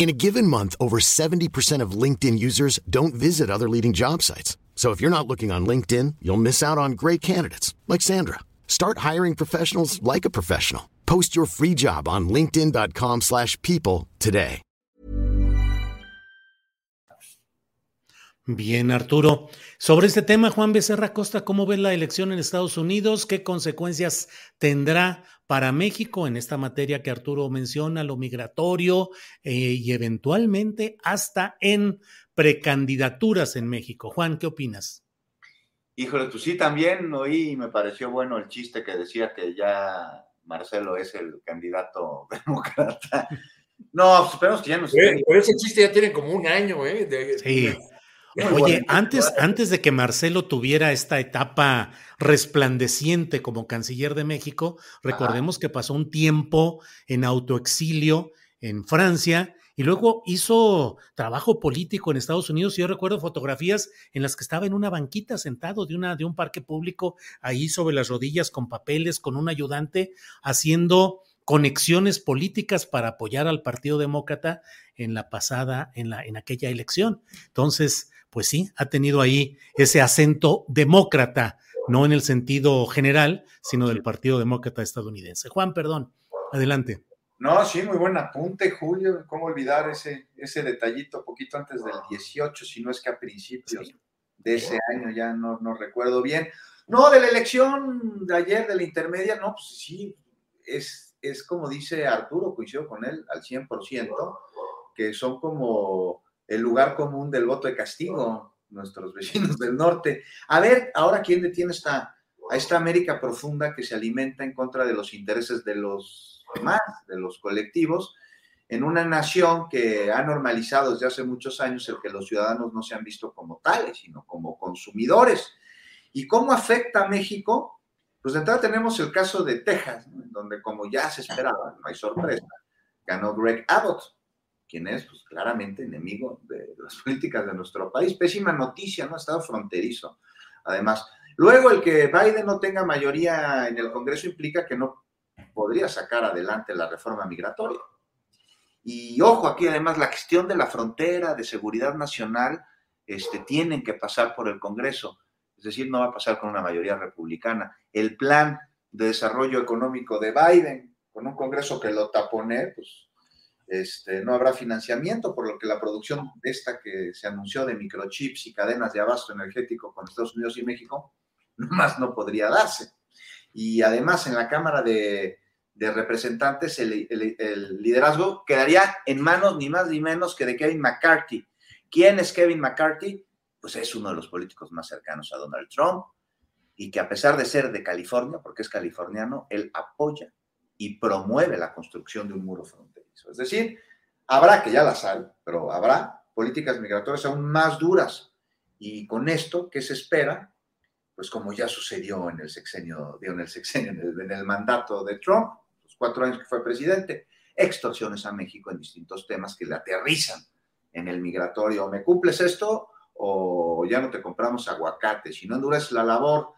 In a given month, over 70% of LinkedIn users don't visit other leading job sites. So if you're not looking on LinkedIn, you'll miss out on great candidates like Sandra. Start hiring professionals like a professional. Post your free job on linkedin.com/people today. Bien, Arturo. Sobre este tema, Juan Becerra Costa, ¿cómo ves la elección en Estados Unidos? ¿Qué consecuencias tendrá para México en esta materia que Arturo menciona, lo migratorio eh, y eventualmente hasta en precandidaturas en México. Juan, ¿qué opinas? Híjole, tú sí también oí y me pareció bueno el chiste que decía que ya Marcelo es el candidato demócrata. No, pues, esperemos que ya no se. Pero ese chiste ya tiene como un año, ¿eh? sí. Oye, antes, antes de que Marcelo tuviera esta etapa resplandeciente como canciller de México, recordemos que pasó un tiempo en autoexilio en Francia y luego hizo trabajo político en Estados Unidos. Y yo recuerdo fotografías en las que estaba en una banquita sentado de, una, de un parque público, ahí sobre las rodillas con papeles, con un ayudante, haciendo conexiones políticas para apoyar al Partido Demócrata en la pasada, en, la, en aquella elección. Entonces, pues sí, ha tenido ahí ese acento demócrata, no en el sentido general, sino del Partido Demócrata estadounidense. Juan, perdón, adelante. No, sí, muy buen apunte, Julio. ¿Cómo olvidar ese, ese detallito poquito antes del 18, si no es que a principios de ese año, ya no, no recuerdo bien. No, de la elección de ayer, de la intermedia, no, pues sí, es, es como dice Arturo, coincido con él al 100%, que son como el lugar común del voto de castigo, nuestros vecinos del norte. A ver, ahora quién detiene esta, a esta América profunda que se alimenta en contra de los intereses de los demás, de los colectivos, en una nación que ha normalizado desde hace muchos años el que los ciudadanos no se han visto como tales, sino como consumidores. ¿Y cómo afecta a México? Pues de entrada tenemos el caso de Texas, donde como ya se esperaba, no hay sorpresa, ganó Greg Abbott, quien es pues, claramente enemigo de las políticas de nuestro país. Pésima noticia, ¿no? Estado fronterizo. Además, luego el que Biden no tenga mayoría en el Congreso implica que no podría sacar adelante la reforma migratoria. Y ojo, aquí además la cuestión de la frontera, de seguridad nacional, este, tienen que pasar por el Congreso. Es decir, no va a pasar con una mayoría republicana. El plan de desarrollo económico de Biden, con un Congreso que lo tapone, pues este, no habrá financiamiento, por lo que la producción de esta que se anunció de microchips y cadenas de abasto energético con Estados Unidos y México, más no podría darse. Y además en la Cámara de, Representantes el, liderazgo quedaría en manos ni más ni menos que de Kevin McCarthy. ¿Quién es Kevin McCarthy? Pues es uno de los políticos más cercanos a Donald Trump y que a pesar de ser de California, porque es californiano, él apoya y promueve la construcción de un muro fronterizo. Es decir, habrá, que ya las hay, pero habrá políticas migratorias aún más duras. Y con esto, ¿qué se espera? Pues como ya sucedió en el sexenio, en el sexenio, en el, mandato de Trump, los cuatro años que fue presidente, extorsiones a México en distintos temas que le aterrizan en el migratorio. ¿Me cumples esto o ya no te compramos aguacate? Si no endureces la labor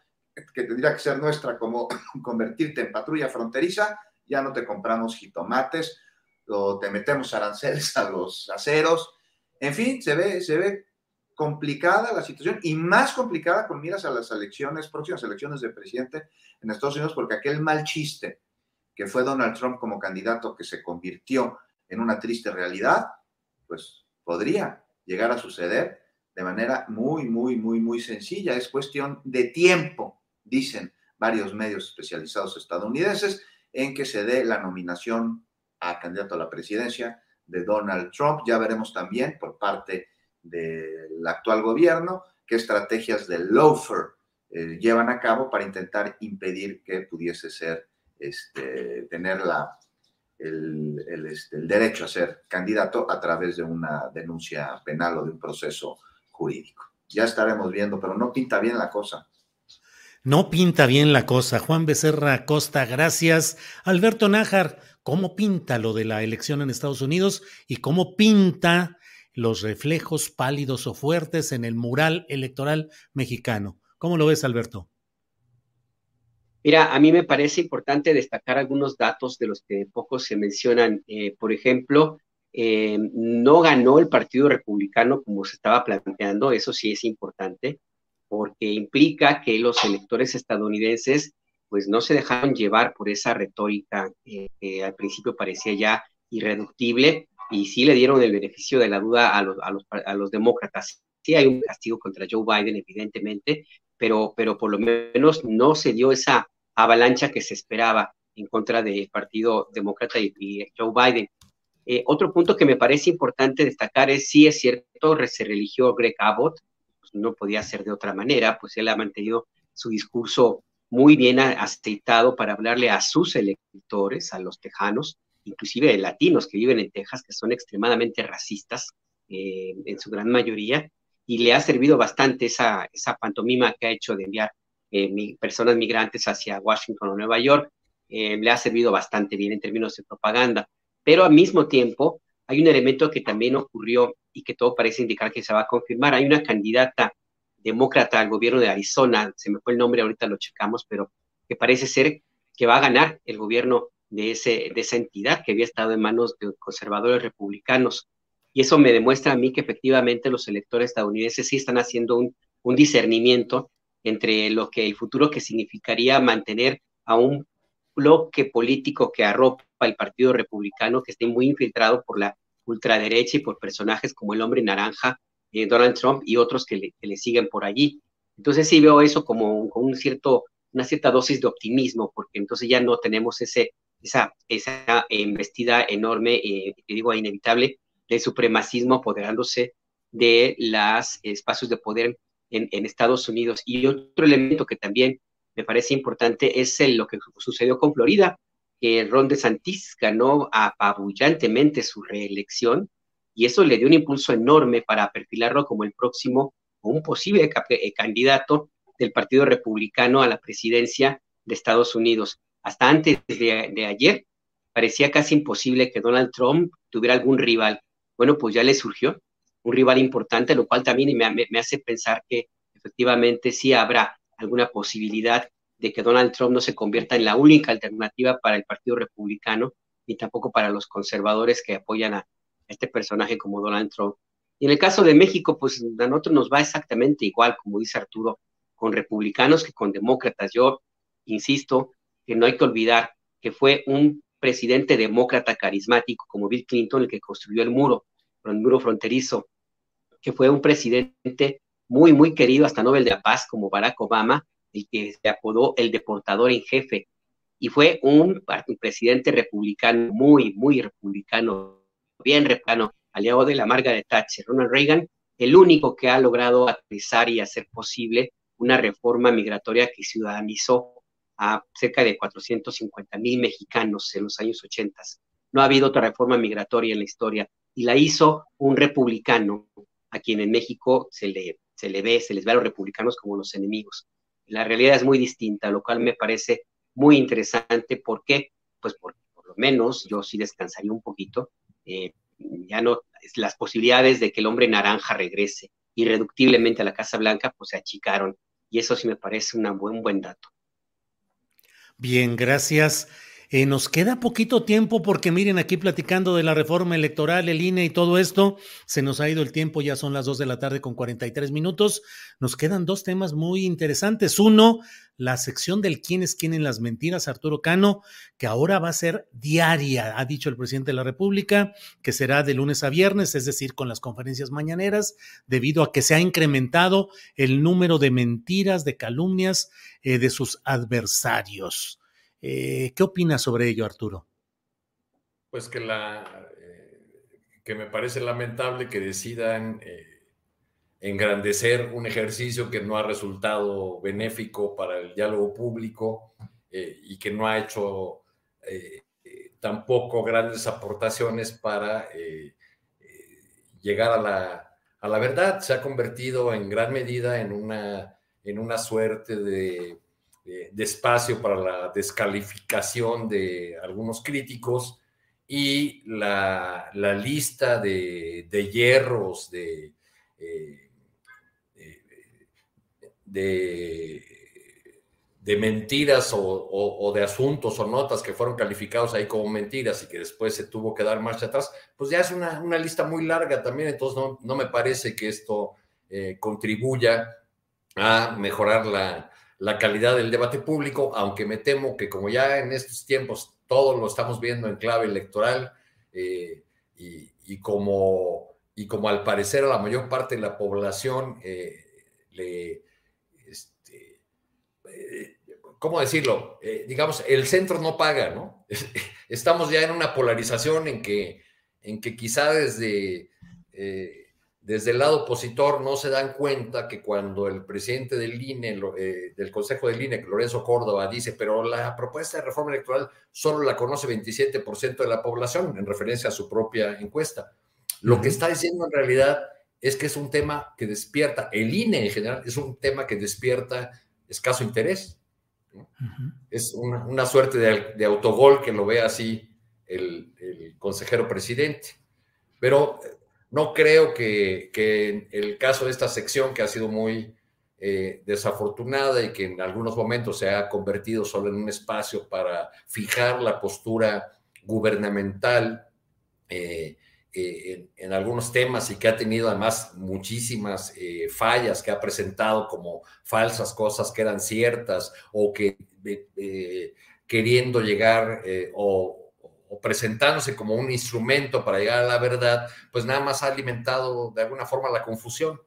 que tendría que ser nuestra como convertirte en patrulla fronteriza, ya no te compramos jitomates o te metemos aranceles a los aceros. En fin, se ve, se ve complicada la situación y más complicada con miras a las elecciones, próximas elecciones de presidente en Estados Unidos, porque aquel mal chiste que fue Donald Trump como candidato que se convirtió en una triste realidad, pues podría llegar a suceder de manera muy, muy, muy, muy sencilla. Es cuestión de tiempo, dicen varios medios especializados estadounidenses, en que se dé la nominación a candidato a la presidencia de Donald Trump. Ya veremos también por parte del actual gobierno qué estrategias de loafer eh, llevan a cabo para intentar impedir que pudiese ser, este, tener la, el, este, el, derecho a ser candidato a través de una denuncia penal o de un proceso jurídico. Ya estaremos viendo, pero no pinta bien la cosa. No pinta bien la cosa. Juan Becerra Costa, gracias. Alberto Nájar, ¿cómo pinta lo de la elección en Estados Unidos y cómo pinta los reflejos pálidos o fuertes en el mural electoral mexicano. ¿Cómo lo ves, Alberto? Mira, a mí me parece importante destacar algunos datos de los que poco se mencionan. Eh, por ejemplo, eh, no ganó el Partido Republicano como se estaba planteando, eso sí es importante, porque implica que los electores estadounidenses pues no se dejaron llevar por esa retórica eh, que al principio parecía ya irreductible y sí le dieron el beneficio de la duda a los, a los, a los demócratas. Sí hay un castigo contra Joe Biden, evidentemente, pero, pero por lo menos no se dio esa avalancha que se esperaba en contra del Partido Demócrata y, Joe Biden. Eh, otro punto que me parece importante destacar es, sí es cierto, se religió Greg Abbott, pues no podía ser de otra manera, pues él ha mantenido su discurso muy bien aceitado para hablarle a sus electores, a los tejanos, inclusive latinos que viven en Texas, que son extremadamente racistas eh, en su gran mayoría, y le ha servido bastante esa, esa pantomima que ha hecho de enviar eh, personas migrantes hacia Washington o Nueva York, eh, le ha servido bastante bien en términos de propaganda. Pero al mismo tiempo, hay un elemento que también ocurrió y que todo parece indicar que se va a confirmar. Hay una candidata demócrata al gobierno de Arizona, se me fue el nombre, ahorita lo checamos, pero que parece ser que va a ganar el gobierno de, ese, de esa entidad que había estado en manos de conservadores republicanos. Y eso me demuestra a mí que efectivamente los electores estadounidenses sí están haciendo un, un discernimiento entre lo que el futuro que significaría mantener a un bloque político que arropa el Partido Republicano, que esté muy infiltrado por la ultraderecha y por personajes como el hombre naranja, eh, Donald Trump y otros que le, que le, siguen por allí. Entonces sí veo eso como, como un cierto, una cierta dosis de optimismo, porque entonces ya no tenemos ese esa, esa embestida enorme, eh, digo, inevitable, del supremacismo apoderándose de los espacios de poder en, en, Estados Unidos. Y otro elemento que también me parece importante es el, lo que sucedió con Florida. que Ron DeSantis ganó apabullantemente su reelección y eso le dio un impulso enorme para perfilarlo como el próximo o un posible eh, candidato del Partido Republicano a la presidencia de Estados Unidos hasta antes de, ayer, parecía casi imposible que Donald Trump tuviera algún rival. Bueno, pues ya le surgió un rival importante, lo cual también me, hace pensar que efectivamente sí habrá alguna posibilidad de que Donald Trump no se convierta en la única alternativa para el Partido Republicano ni tampoco para los conservadores que apoyan a este personaje como Donald Trump. Y en el caso de México, pues a nosotros nos va exactamente igual, como dice Arturo, con republicanos que con demócratas. Yo insisto, que no hay que olvidar que fue un presidente demócrata carismático como Bill Clinton el que construyó el muro, el muro fronterizo, que fue un presidente muy, muy querido hasta Nobel de la Paz como Barack Obama, el que se apodó el deportador en jefe, y fue un, presidente republicano, muy, muy republicano, bien republicano, aliado de la de Thatcher, Ronald Reagan, el único que ha logrado aterrizar y hacer posible una reforma migratoria que ciudadanizó a cerca de 450 mil mexicanos en los años 80. No ha habido otra reforma migratoria en la historia y la hizo un republicano a quien en México se le, se le ve, se les ve a los republicanos como los enemigos. La realidad es muy distinta, lo cual me parece muy interesante. ¿Por qué? Pues por, lo menos yo sí descansaría un poquito. Eh, ya no, las posibilidades de que el hombre naranja regrese irreductiblemente a la Casa Blanca, pues se achicaron. Y eso sí me parece un buen, buen dato. Bien, gracias. Eh, nos queda poquito tiempo porque miren, aquí platicando de la reforma electoral, el INE y todo esto, se nos ha ido el tiempo, ya son las 2 de la tarde con 43 minutos. Nos quedan dos temas muy interesantes. Uno, la sección del quién es quién en las mentiras, Arturo Cano, que ahora va a ser diaria, ha dicho el presidente de la República, que será de lunes a viernes, es decir, con las conferencias mañaneras, debido a que se ha incrementado el número de mentiras, de calumnias eh, de sus adversarios. Eh, ¿Qué opinas sobre ello, Arturo? Pues que la eh, que me parece lamentable que decidan eh, engrandecer un ejercicio que no ha resultado benéfico para el diálogo público y que no ha hecho tampoco grandes aportaciones para llegar a la, a la verdad. Se ha convertido en gran medida en una, en una suerte de de, espacio para la descalificación de algunos críticos y la, lista de, hierros, de, eh, de, de, mentiras o, de asuntos o notas que fueron calificados ahí como mentiras y que después se tuvo que dar marcha atrás, pues ya es una, lista muy larga también, entonces no, me parece que esto eh, contribuya a mejorar la, la calidad del debate público, aunque me temo que como ya en estos tiempos todo lo estamos viendo en clave electoral eh, y, como, y como al parecer a la mayor parte de la población eh, le... Este, eh, ¿Cómo decirlo? digamos, el centro no paga, ¿no? Estamos ya en una polarización en que, en que quizá desde desde el lado opositor no se dan cuenta que cuando el presidente del INE, eh, del Consejo del INE, Lorenzo Córdoba, dice, pero la propuesta de reforma electoral solo la conoce 27% de la población, en referencia a su propia encuesta. Lo que está diciendo en realidad es que es un tema que despierta, el INE en general, es un tema que despierta escaso interés. Es una, suerte de, autogol que lo ve así el, el consejero presidente. Pero no creo que, en el caso de esta sección, que ha sido muy eh, desafortunada y que en algunos momentos se ha convertido solo en un espacio para fijar la postura gubernamental eh, eh, en, algunos temas y que ha tenido además muchísimas fallas que ha presentado como falsas cosas que eran ciertas o que queriendo llegar o o presentándose como un instrumento para llegar a la verdad, pues nada más ha alimentado de alguna forma la confusión.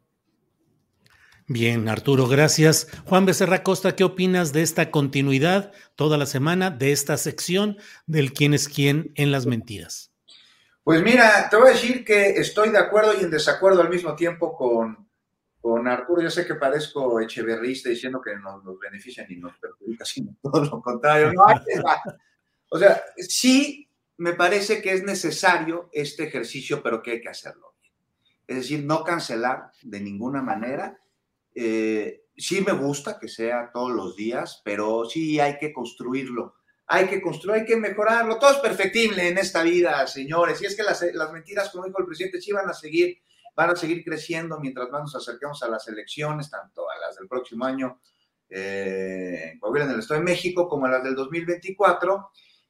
Bien, Arturo, gracias. Juan Becerra Costa, ¿qué opinas de esta continuidad toda la semana de esta sección del quién es quién en las mentiras? Pues mira, te voy a decir que estoy de acuerdo y en desacuerdo al mismo tiempo con, con Arturo. Yo sé que parezco echeverrista diciendo que nos, nos benefician y nos perjudica, sino todo lo contrario. o sea, sí me parece que es necesario este ejercicio, pero que hay que hacerlo. Es decir, no cancelar de ninguna manera. Eh, sí me gusta que sea todos los días, pero sí hay que construirlo. Hay que construir, hay que mejorarlo. Todo es perfectible en esta vida, señores. Y es que las, mentiras, como dijo el presidente, sí van a seguir, van a seguir creciendo mientras más nos acerquemos a las elecciones, tanto a las del próximo año eh, en el Estado de México como a las del 2024.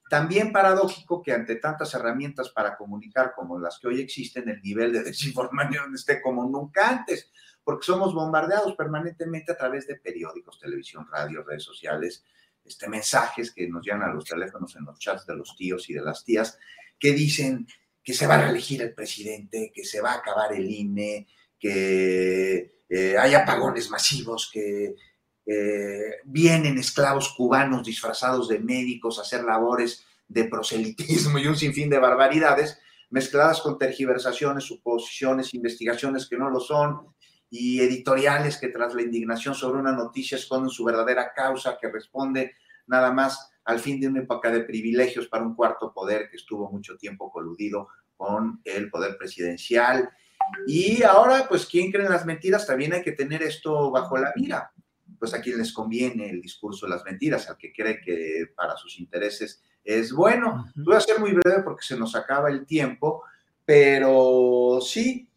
También paradójico que ante tantas herramientas para comunicar como las que hoy existen, el nivel de desinformación esté como nunca antes, porque somos bombardeados permanentemente a través de periódicos, televisión, radio, redes sociales, este, mensajes que nos llegan a los teléfonos en los chats de los tíos y de las tías, que dicen que se va a reelegir el presidente, que se va a acabar el INE, que eh, hay apagones masivos, que eh, vienen esclavos cubanos disfrazados de médicos a hacer labores de proselitismo y un sinfín de barbaridades, mezcladas con tergiversaciones, suposiciones, investigaciones que no lo son, y editoriales que tras la indignación sobre una noticia esconden su verdadera causa, que responde nada más al fin de una época de privilegios para un cuarto poder que estuvo mucho tiempo coludido con el poder presidencial. Y ahora, pues, ¿quién cree en las mentiras? También hay que tener esto bajo la mira pues a quien les conviene el discurso de las mentiras, al que cree que para sus intereses es bueno. Voy a ser muy breve porque se nos acaba el tiempo, pero sí,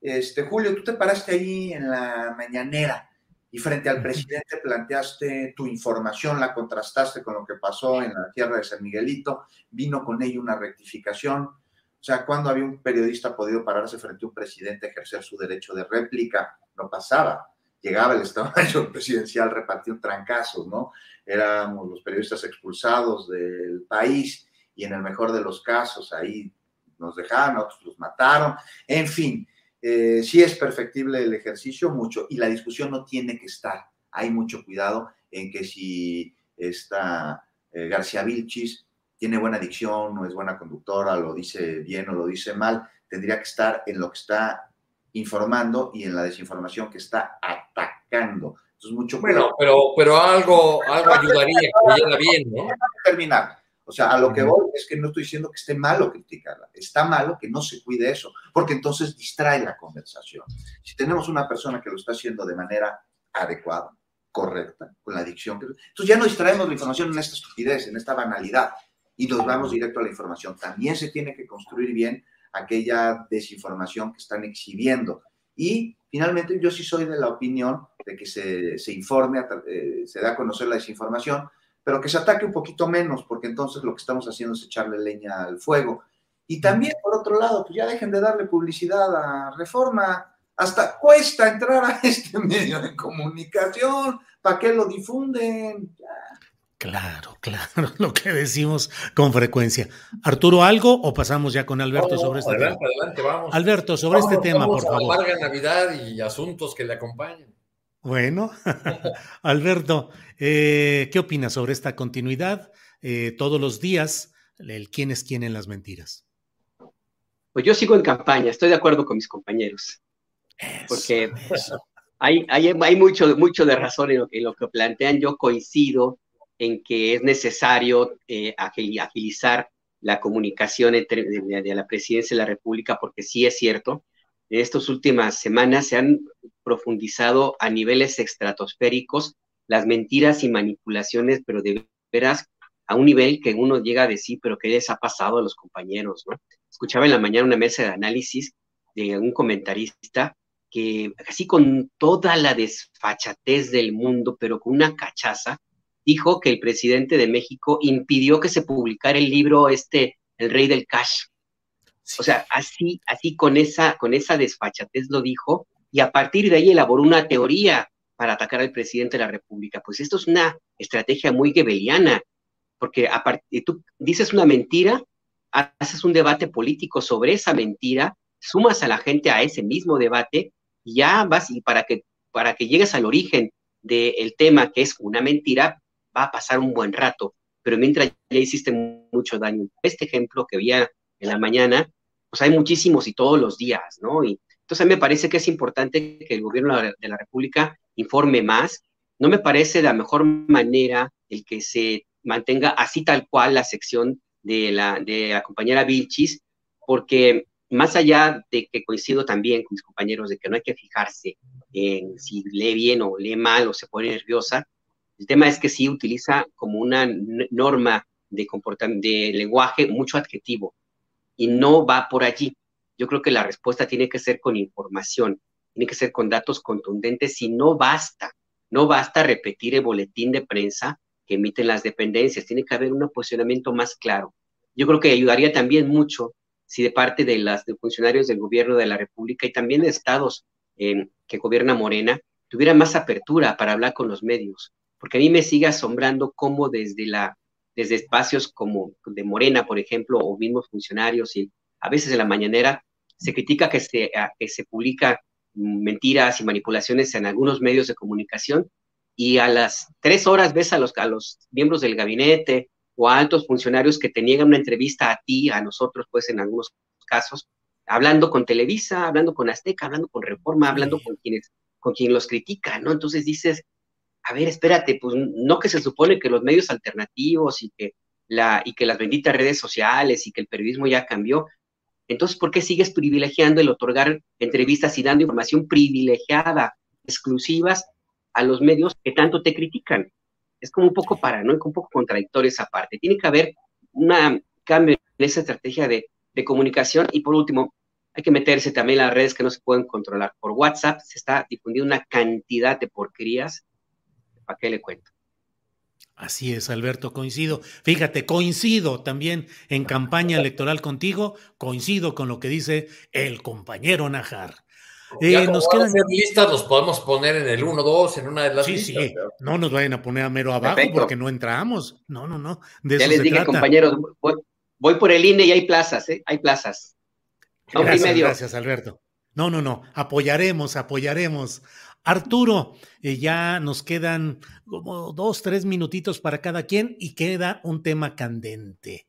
este, Julio, tú te paraste ahí en la mañanera y frente al presidente planteaste tu información, la contrastaste con lo que pasó en la tierra de San Miguelito, vino con ello una rectificación. O sea, cuando había un periodista podido pararse frente a un presidente a ejercer su derecho de réplica? No pasaba. Llegaba el Estado Mayor Presidencial, repartía un trancazo, ¿no? Éramos los periodistas expulsados del país y en el mejor de los casos ahí nos dejaron, otros los mataron. En fin, eh, sí es perfectible el ejercicio mucho y la discusión no tiene que estar. Hay mucho cuidado en que si está eh, García Vilchis tiene buena dicción, no es buena conductora, lo dice bien o lo dice mal, tendría que estar en lo que está informando y en la desinformación que está atacando. Entonces, mucho Bueno, pero, pero algo, algo ayudaría que bien, ¿no? Terminar. O sea, a lo que voy es que no estoy diciendo que esté malo criticarla, está malo que no se cuide eso, porque entonces distrae la conversación. Si tenemos una persona que lo está haciendo de manera adecuada, correcta, con la dicción, entonces ya no distraemos la información en esta estupidez, en esta banalidad, y nos vamos directo a la información. También se tiene que construir bien aquella desinformación que están exhibiendo. Y finalmente yo sí soy de la opinión de que se, se informe, eh, se da a conocer la desinformación, pero que se ataque un poquito menos, porque entonces lo que estamos haciendo es echarle leña al fuego. Y también, por otro lado, pues ya dejen de darle publicidad a Reforma. Hasta cuesta entrar a este medio de comunicación. ¿Para qué lo difunden? Claro, claro, lo que decimos con frecuencia. Arturo, ¿algo o pasamos ya con Alberto sobre este tema? Adelante, vamos. Alberto, sobre este tema, por favor. Larga Navidad y asuntos que le acompañen. Bueno, Alberto, eh, ¿qué opinas sobre esta continuidad? Eh, todos los días, el quién es quién en las mentiras. Pues yo sigo en campaña, estoy de acuerdo con mis compañeros. porque Hay, hay, hay, mucho, mucho de razón en lo, que plantean. Yo coincido en que es necesario eh, agilizar la comunicación entre de la presidencia de la República, porque sí es cierto, en estas últimas semanas se han profundizado a niveles estratosféricos las mentiras y manipulaciones, pero de veras a un nivel que uno llega a decir, pero ¿qué les ha pasado a los compañeros? ¿no? Escuchaba en la mañana una mesa de análisis de un comentarista que así con toda la desfachatez del mundo, pero con una cachaza, dijo que el presidente de México impidió que se publicara el libro este, El Rey del Cash. O sea, así, así con esa, con esa desfachatez lo dijo, y a partir de ahí elaboró una teoría para atacar al presidente de la República. Pues esto es una estrategia muy gebeliana, porque a tú dices una mentira, haces un debate político sobre esa mentira, sumas a la gente a ese mismo debate y ya vas, y para que, para que llegues al origen del tema, que es una mentira, va a pasar un buen rato, pero mientras ya hiciste mucho daño. Este ejemplo que había en la mañana, pues hay muchísimos y todos los días, ¿no? Y entonces a mí me parece que es importante que el gobierno de la República informe más. No me parece la mejor manera el que se mantenga así tal cual la sección de la, de la compañera Vilchis, porque más allá de que coincido también con mis compañeros de que no hay que fijarse en si lee bien o lee mal o se pone nerviosa, el tema es que sí utiliza como una norma de, lenguaje mucho adjetivo y no va por allí. Yo creo que la respuesta tiene que ser con información, tiene que ser con datos contundentes y no basta, no basta repetir el boletín de prensa que emiten las dependencias, tiene que haber un posicionamiento más claro. Yo creo que ayudaría también mucho si de parte de los funcionarios del gobierno de la República y también de estados que gobierna Morena, tuviera más apertura para hablar con los medios, porque a mí me sigue asombrando cómo desde, la, desde espacios como de Morena, por ejemplo, o mismos funcionarios, y a veces en la mañanera se critica que se, que se publica mentiras y manipulaciones en algunos medios de comunicación, y a las tres horas ves a los, a los miembros del gabinete o a altos funcionarios que te niegan una entrevista a ti, a nosotros, pues en algunos casos, hablando con Televisa, hablando con Azteca, hablando con Reforma, hablando con quienes, con quien los critica, ¿no? Entonces dices, a ver, espérate, pues no que se supone que los medios alternativos y que, la, y que las benditas redes sociales y que el periodismo ya cambió, entonces, ¿por qué sigues privilegiando el otorgar entrevistas y dando información privilegiada, exclusivas a los medios que tanto te critican? Es como un poco paranoico, un poco contradictorio esa parte. Tiene que haber un cambio en esa estrategia de, de comunicación. Y por último, hay que meterse también en las redes que no se pueden controlar. Por WhatsApp se está difundiendo una cantidad de porquerías. ¿Para qué le cuento? Así es, Alberto, coincido. Fíjate, coincido también en campaña electoral contigo, coincido con lo que dice el compañero Najar. Eh, nos quedan listas, los podemos poner en el 1, 2, en una de las sí, listas. Sí, no nos vayan a poner a mero abajo porque no entramos. No, no, no. De ya les dije, compañeros, voy, por el INE y hay plazas, ¿eh? Hay plazas. Gracias, gracias, Alberto. No, no, no. Apoyaremos, apoyaremos. Arturo, eh, ya nos quedan como dos, tres minutitos para cada quien y queda un tema candente.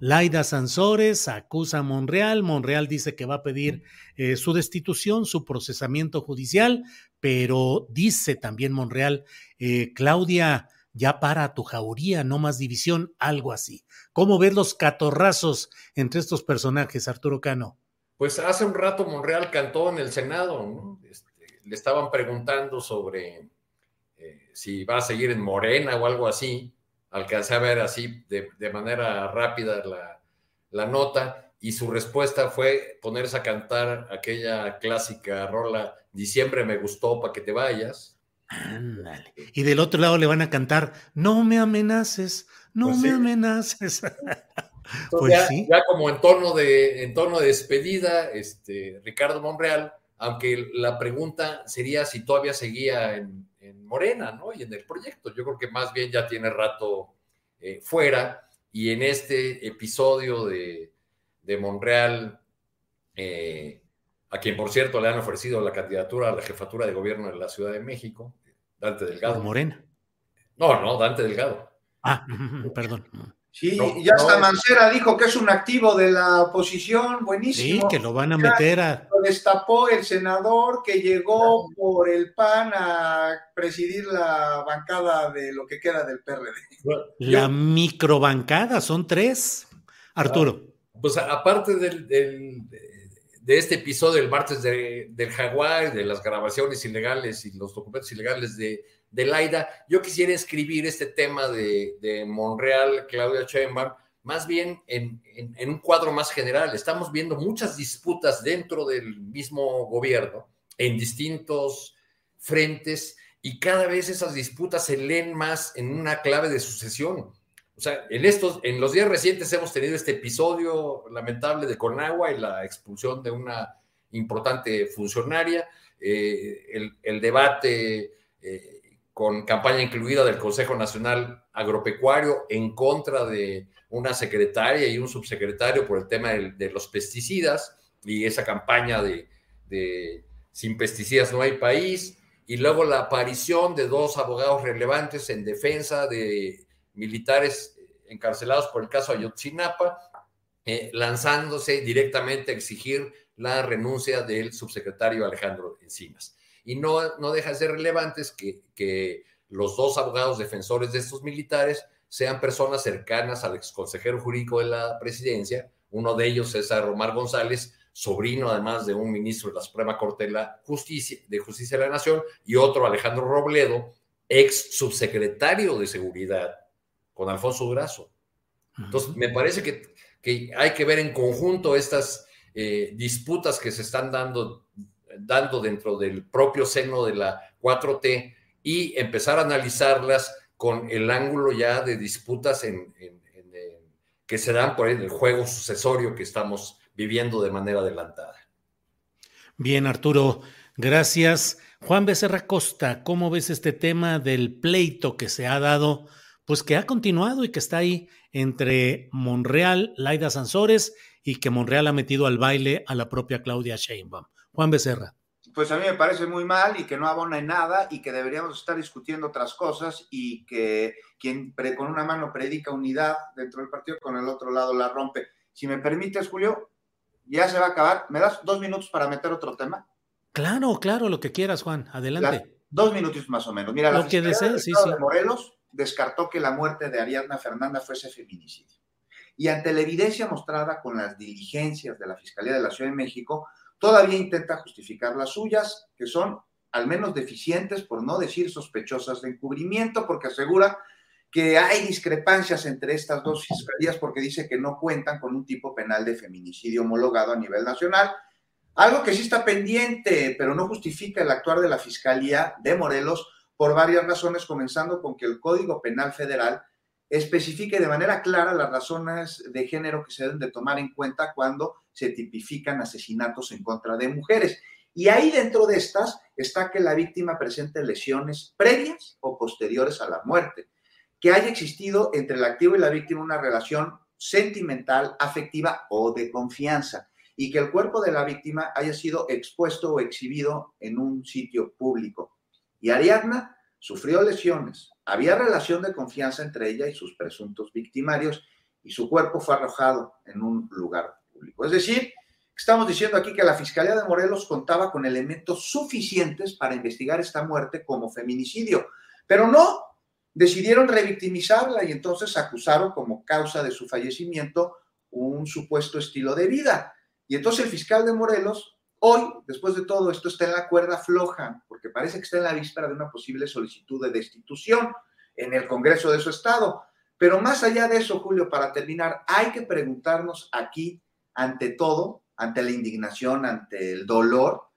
Laida Sansores acusa a Monreal. Monreal dice que va a pedir eh, su destitución, su procesamiento judicial, pero dice también Monreal, eh, Claudia, ya para tu jauría, no más división, algo así. ¿Cómo ves los catorrazos entre estos personajes, Arturo Cano? Pues hace un rato Monreal cantó en el Senado, ¿no? Este, le estaban preguntando sobre eh, si va a seguir en Morena o algo así. Alcancé a ver así de, manera rápida la, la, nota y su respuesta fue ponerse a cantar aquella clásica rola Diciembre me gustó para que te vayas. Ándale. Y del otro lado le van a cantar No me amenaces, no pues me amenaces. pues ya, sí. ya, como en tono de, en tono de despedida, este, Ricardo Monreal aunque la pregunta sería si todavía seguía en, Morena, ¿no? Y en el proyecto. Yo creo que más bien ya tiene rato eh, fuera y en este episodio de, de Monreal, eh, a quien por cierto le han ofrecido la candidatura a la jefatura de gobierno de la Ciudad de México, Dante Delgado. Morena? No, no, Dante Delgado. Ah, perdón. Sí, ya hasta Mancera dijo que es un activo de la oposición, buenísimo. Sí, que lo van a meter a. Lo destapó el senador que llegó por el PAN a presidir la bancada de lo que queda del PRD. La microbancada, son tres. Arturo. Ah, pues aparte del, de este episodio del martes del Jaguar, de las grabaciones ilegales y los documentos ilegales de de Laida. Yo quisiera escribir este tema de, Monreal, Claudia Sheinbaum, más bien en, un cuadro más general. Estamos viendo muchas disputas dentro del mismo gobierno, en distintos frentes, y cada vez esas disputas se leen más en una clave de sucesión. O sea, en, estos, en los días recientes hemos tenido este episodio lamentable de Conagua y la expulsión de una importante funcionaria, eh, el, debate eh, con campaña incluida del Consejo Nacional Agropecuario en contra de una secretaria y un subsecretario por el tema de, los pesticidas y esa campaña de, sin pesticidas no hay país, y luego la aparición de dos abogados relevantes en defensa de militares encarcelados por el caso Ayotzinapa, eh, lanzándose directamente a exigir la renuncia del subsecretario Alejandro Encinas y no, no deja de ser relevantes que, que los dos abogados defensores de estos militares sean personas cercanas al exconsejero jurídico de la presidencia, uno de ellos César Romar González, sobrino además de un ministro de la Suprema Corte de, la Justicia, de Justicia de la Nación, y otro Alejandro Robledo, ex subsecretario de Seguridad, con Alfonso Durazo. Entonces, me parece que, que hay que ver en conjunto estas eh, disputas que se están dando dando dentro del propio seno de la 4T y empezar a analizarlas con el ángulo ya de disputas en, que se dan por el juego sucesorio que estamos viviendo de manera adelantada. Bien, Arturo, gracias. Juan Becerra Costa, ¿cómo ves este tema del pleito que se ha dado, pues que ha continuado y que está ahí entre Monreal, Laida Sansores y que Monreal ha metido al baile a la propia Claudia Sheinbaum? Juan Becerra. Pues a mí me parece muy mal y que no abona en nada y que deberíamos estar discutiendo otras cosas y que quien con una mano predica unidad dentro del partido, con el otro lado la rompe. Si me permites, Julio, ya se va a acabar. ¿Me das dos minutos para meter otro tema? Claro, claro, lo que quieras, Juan. Adelante. dos minutos más o menos. Mira, lo que desees, sí, sí. de Morelos descartó que la muerte de Ariadna Fernanda fuese feminicidio. Y ante la evidencia mostrada con las diligencias de la Fiscalía de la Ciudad de México, todavía intenta justificar las suyas, que son al menos deficientes, por no decir sospechosas de encubrimiento, porque asegura que hay discrepancias entre estas dos fiscalías porque dice que no cuentan con un tipo penal de feminicidio homologado a nivel nacional, algo que sí está pendiente, pero no justifica el actuar de la Fiscalía de Morelos por varias razones, comenzando con que el Código Penal Federal especifique de manera clara las razones de género que se deben de tomar en cuenta cuando se tipifican asesinatos en contra de mujeres. Y ahí dentro de estas está que la víctima presente lesiones previas o posteriores a la muerte, que haya existido entre el activo y la víctima una relación sentimental, afectiva o de confianza, y que el cuerpo de la víctima haya sido expuesto o exhibido en un sitio público. Y Ariadna sufrió lesiones, había relación de confianza entre ella y sus presuntos victimarios, y su cuerpo fue arrojado en un lugar Es decir, Estamos diciendo aquí que la Fiscalía de Morelos contaba con elementos suficientes para investigar esta muerte como feminicidio, pero no, decidieron revictimizarla y entonces acusaron como causa de su fallecimiento un supuesto estilo de vida. Y entonces el fiscal de Morelos, hoy, después de todo esto, está en la cuerda floja, porque parece que está en la víspera de una posible solicitud de destitución en el Congreso de su estado. Pero más allá de eso, Julio, para terminar, hay que preguntarnos aquí, ante todo, ante la indignación, ante el dolor,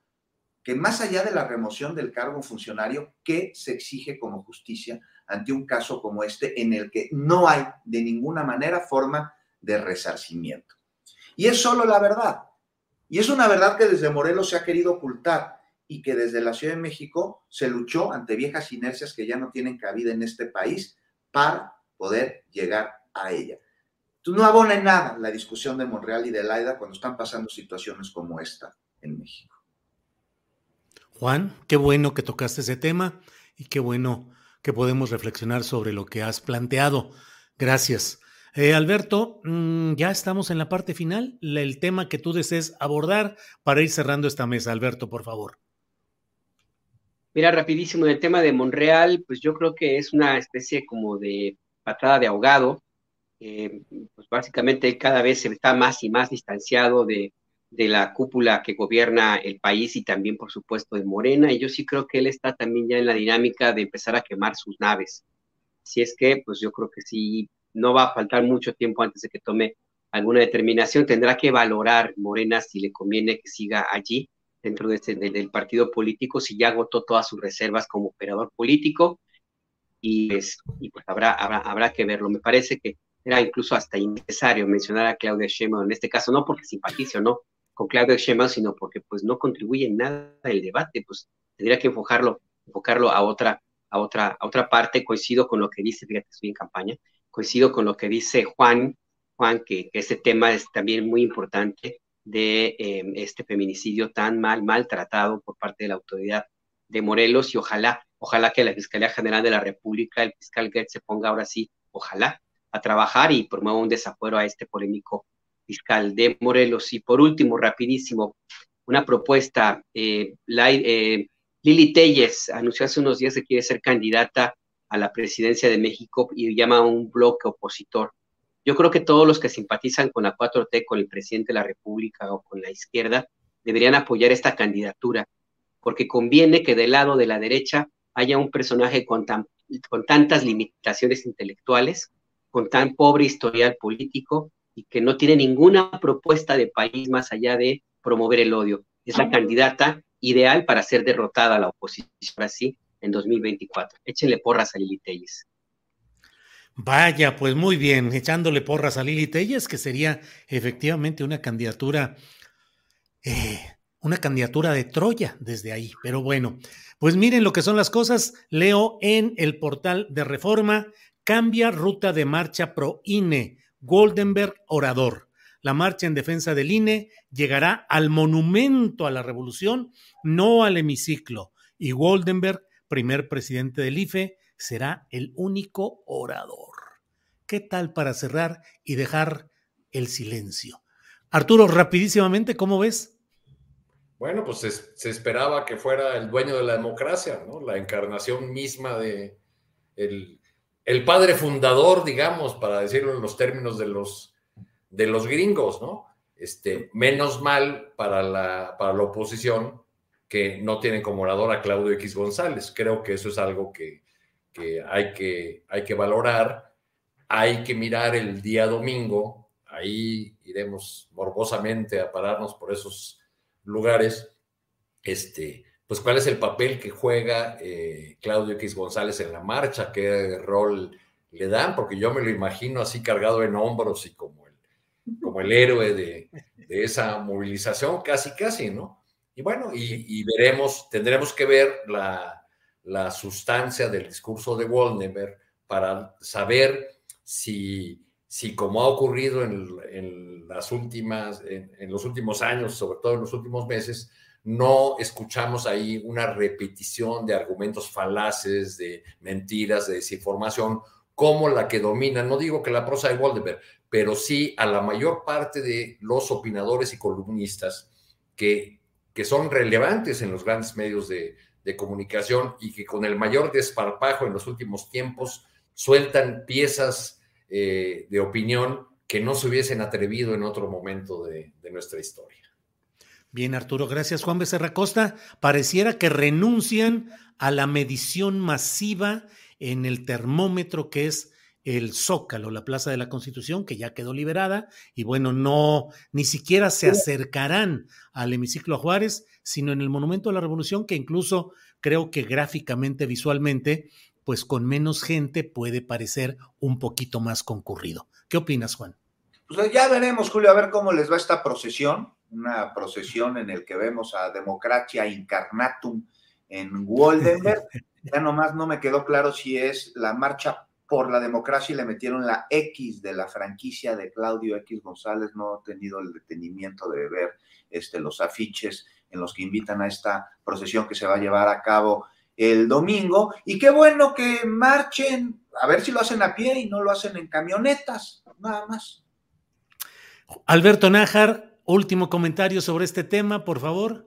que más allá de la remoción del cargo funcionario, ¿qué se exige como justicia ante un caso como este en el que no hay de ninguna manera forma de resarcimiento? Y es solo la verdad. Y es una verdad que desde Morelos se ha querido ocultar y que desde la Ciudad de México se luchó ante viejas inercias que ya no tienen cabida en este país para poder llegar a ella. Tú no abona en nada la discusión de Monreal y de Laida cuando están pasando situaciones como esta en México. Juan, qué bueno que tocaste ese tema y qué bueno que podemos reflexionar sobre lo que has planteado. Gracias. Eh, Alberto, mm, ya estamos en la parte final. El tema que tú desees abordar para ir cerrando esta mesa. Alberto, por favor. Mira, rapidísimo, el tema de Monreal, pues yo creo que es una especie como de patada de ahogado eh, pues básicamente cada vez se está más y más distanciado de, de, la cúpula que gobierna el país y también, por supuesto, de Morena. Y yo sí creo que él está también ya en la dinámica de empezar a quemar sus naves. Si es que, pues yo creo que sí, no va a faltar mucho tiempo antes de que tome alguna determinación. Tendrá que valorar Morena si le conviene que siga allí dentro de este, del partido político, si ya agotó todas sus reservas como operador político. Y, pues, y pues habrá, habrá, habrá que verlo. Me parece que era incluso hasta innecesario mencionar a Claudia Sheinbaum en este caso, no porque simpatice o no con Claudia Sheinbaum, sino porque pues no contribuye en nada el debate, pues tendría que enfocarlo, enfocarlo a otra, a otra, a otra parte, coincido con lo que dice, fíjate, estoy en campaña, coincido con lo que dice Juan, Juan, que, este tema es también muy importante de em, este feminicidio tan mal, maltratado por parte de la autoridad de Morelos y ojalá, ojalá que la Fiscalía General de la República, el fiscal Gertz se ponga ahora sí, ojalá, a trabajar y promueva un desafuero a este polémico fiscal de Morelos. Y por último, rapidísimo, una propuesta. Eh, eh, Lili Telles anunció hace unos días que quiere ser candidata a la presidencia de México y llama a un bloque opositor. Yo creo que todos los que simpatizan con la 4T, con el presidente de la República o con la izquierda, deberían apoyar esta candidatura, porque conviene que del lado de la derecha haya un personaje con, con tantas limitaciones intelectuales con tan pobre historial político y que no tiene ninguna propuesta de país más allá de promover el odio. Es la candidata ideal para ser derrotada a la oposición así en 2024. Échenle porras a Lili Telles. Vaya, pues muy bien, echándole porras a Lili Telles, que sería efectivamente una candidatura, eh, una candidatura de Troya desde ahí. Pero bueno, pues miren lo que son las cosas. Leo en el portal de Reforma Cambia ruta de marcha pro INE. Goldenberg orador. La marcha en defensa del INE llegará al monumento a la revolución, no al hemiciclo. Y Goldenberg, primer presidente del IFE, será el único orador. ¿Qué tal para cerrar y dejar el silencio? Arturo, rapidísimamente, ¿cómo ves? Bueno, pues se, esperaba que fuera el dueño de la democracia, ¿no? La encarnación misma de el el padre fundador, digamos, para decirlo en los términos de los, de los gringos, ¿no? Este, menos mal para la, para la oposición que no tienen como orador a Claudio X González. Creo que eso es algo que, que hay que, hay que valorar. Hay que mirar el día domingo, ahí iremos morbosamente a pararnos por esos lugares. Este, pues cuál es el papel que juega eh, Claudio X González en la marcha, qué rol le dan, porque yo me lo imagino así cargado en hombros y como el, como el héroe de, de esa movilización, casi, casi, ¿no? Y bueno, y, veremos, tendremos que ver la, la, sustancia del discurso de Woldenberg para saber si, si como ha ocurrido en, las últimas, en, los últimos años, sobre todo en los últimos meses, no escuchamos ahí una repetición de argumentos falaces, de mentiras, de desinformación, como la que domina, no digo que la prosa de Woldenberg, pero sí a la mayor parte de los opinadores y columnistas que que son relevantes en los grandes medios de, comunicación y que con el mayor desparpajo en los últimos tiempos sueltan piezas eh, de opinión que no se hubiesen atrevido en otro momento de, de nuestra historia. Bien, Arturo, gracias. Juan Becerra Costa, pareciera que renuncian a la medición masiva en el termómetro que es el Zócalo, la Plaza de la Constitución, que ya quedó liberada, y bueno, no, ni siquiera se acercarán al hemiciclo Juárez, sino en el Monumento a la Revolución, que incluso creo que gráficamente, visualmente, pues con menos gente puede parecer un poquito más concurrido. ¿Qué opinas, Juan? Pues ya veremos, Julio, a ver cómo les va esta procesión, una procesión en el que vemos a Democracia Incarnatum en Woldenberg. ya nomás no me quedó claro si es la marcha por la democracia y le metieron la X de la franquicia de Claudio X González. No he tenido el detenimiento de ver este, los afiches en los que invitan a esta procesión que se va a llevar a cabo el domingo. Y qué bueno que marchen, a ver si lo hacen a pie y no lo hacen en camionetas, nada más. Alberto Nájar, último comentario sobre este tema, por favor.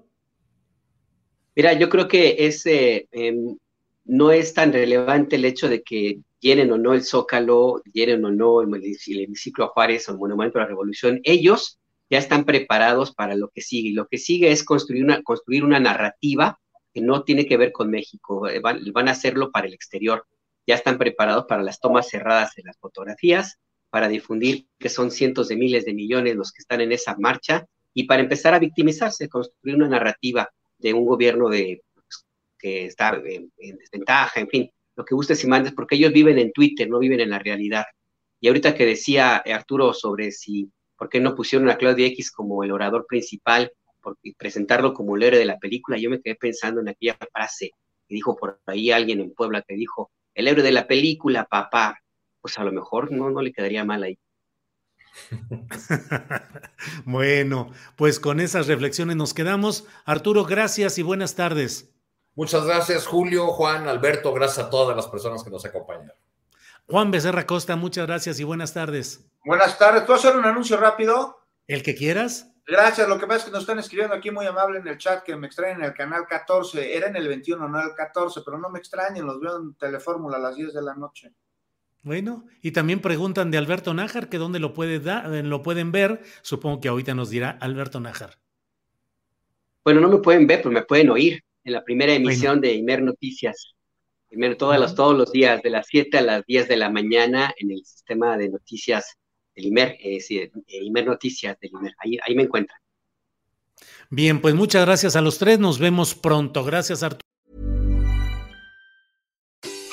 Mira, yo creo que es, eh, em, no es tan relevante el hecho de que llenen o no el Zócalo, llenen o no el, el hemiciclo Juárez o el Monumento a la Revolución, ellos ya están preparados para lo que sigue. Lo que sigue es construir una, construir una narrativa que no tiene que ver con México, eh, van a hacerlo para el exterior. Ya están preparados para las tomas cerradas de las fotografías, para difundir que son cientos de miles de millones los que están en esa marcha y para empezar a victimizarse, construir una narrativa de un gobierno de, pues, que está en, en desventaja, en fin lo que gustes y mandes, porque ellos viven en Twitter, no viven en la realidad. Y ahorita que decía Arturo sobre si, ¿por qué no pusieron a Claudia X como el orador principal y presentarlo como el héroe de la película? Yo me quedé pensando en aquella frase que dijo por ahí alguien en Puebla que dijo, el héroe de la película, papá. Pues a lo mejor no, no le quedaría mal ahí. bueno, pues con esas reflexiones nos quedamos. Arturo, gracias y buenas tardes. Muchas gracias, Julio, Juan, Alberto, gracias a todas las personas que nos acompañan. Juan Becerra Costa, muchas gracias y buenas tardes. Buenas tardes. ¿Puedo hacer un anuncio rápido? El que quieras. Gracias. Lo que pasa es que nos están escribiendo aquí muy amable en el chat que me extraen en el canal 14. Era en el 21, no el 14, pero no me extrañen, los veo en Telefórmula a las 10 de la noche. Bueno, y también preguntan de Alberto Nájar, que dónde lo, puede eh, lo pueden ver. Supongo que ahorita nos dirá Alberto Nájar. Bueno, no me pueden ver, pero me pueden oír en la primera emisión de Imer Noticias. Imer, todos, los, todos los días, de las 7 a las 10 de la mañana, en el sistema de noticias del Imer, eh, sí, Imer Noticias del Imer. Ahí, ahí me encuentran. Bien, pues muchas gracias a los tres. Nos vemos pronto. Gracias, Arturo.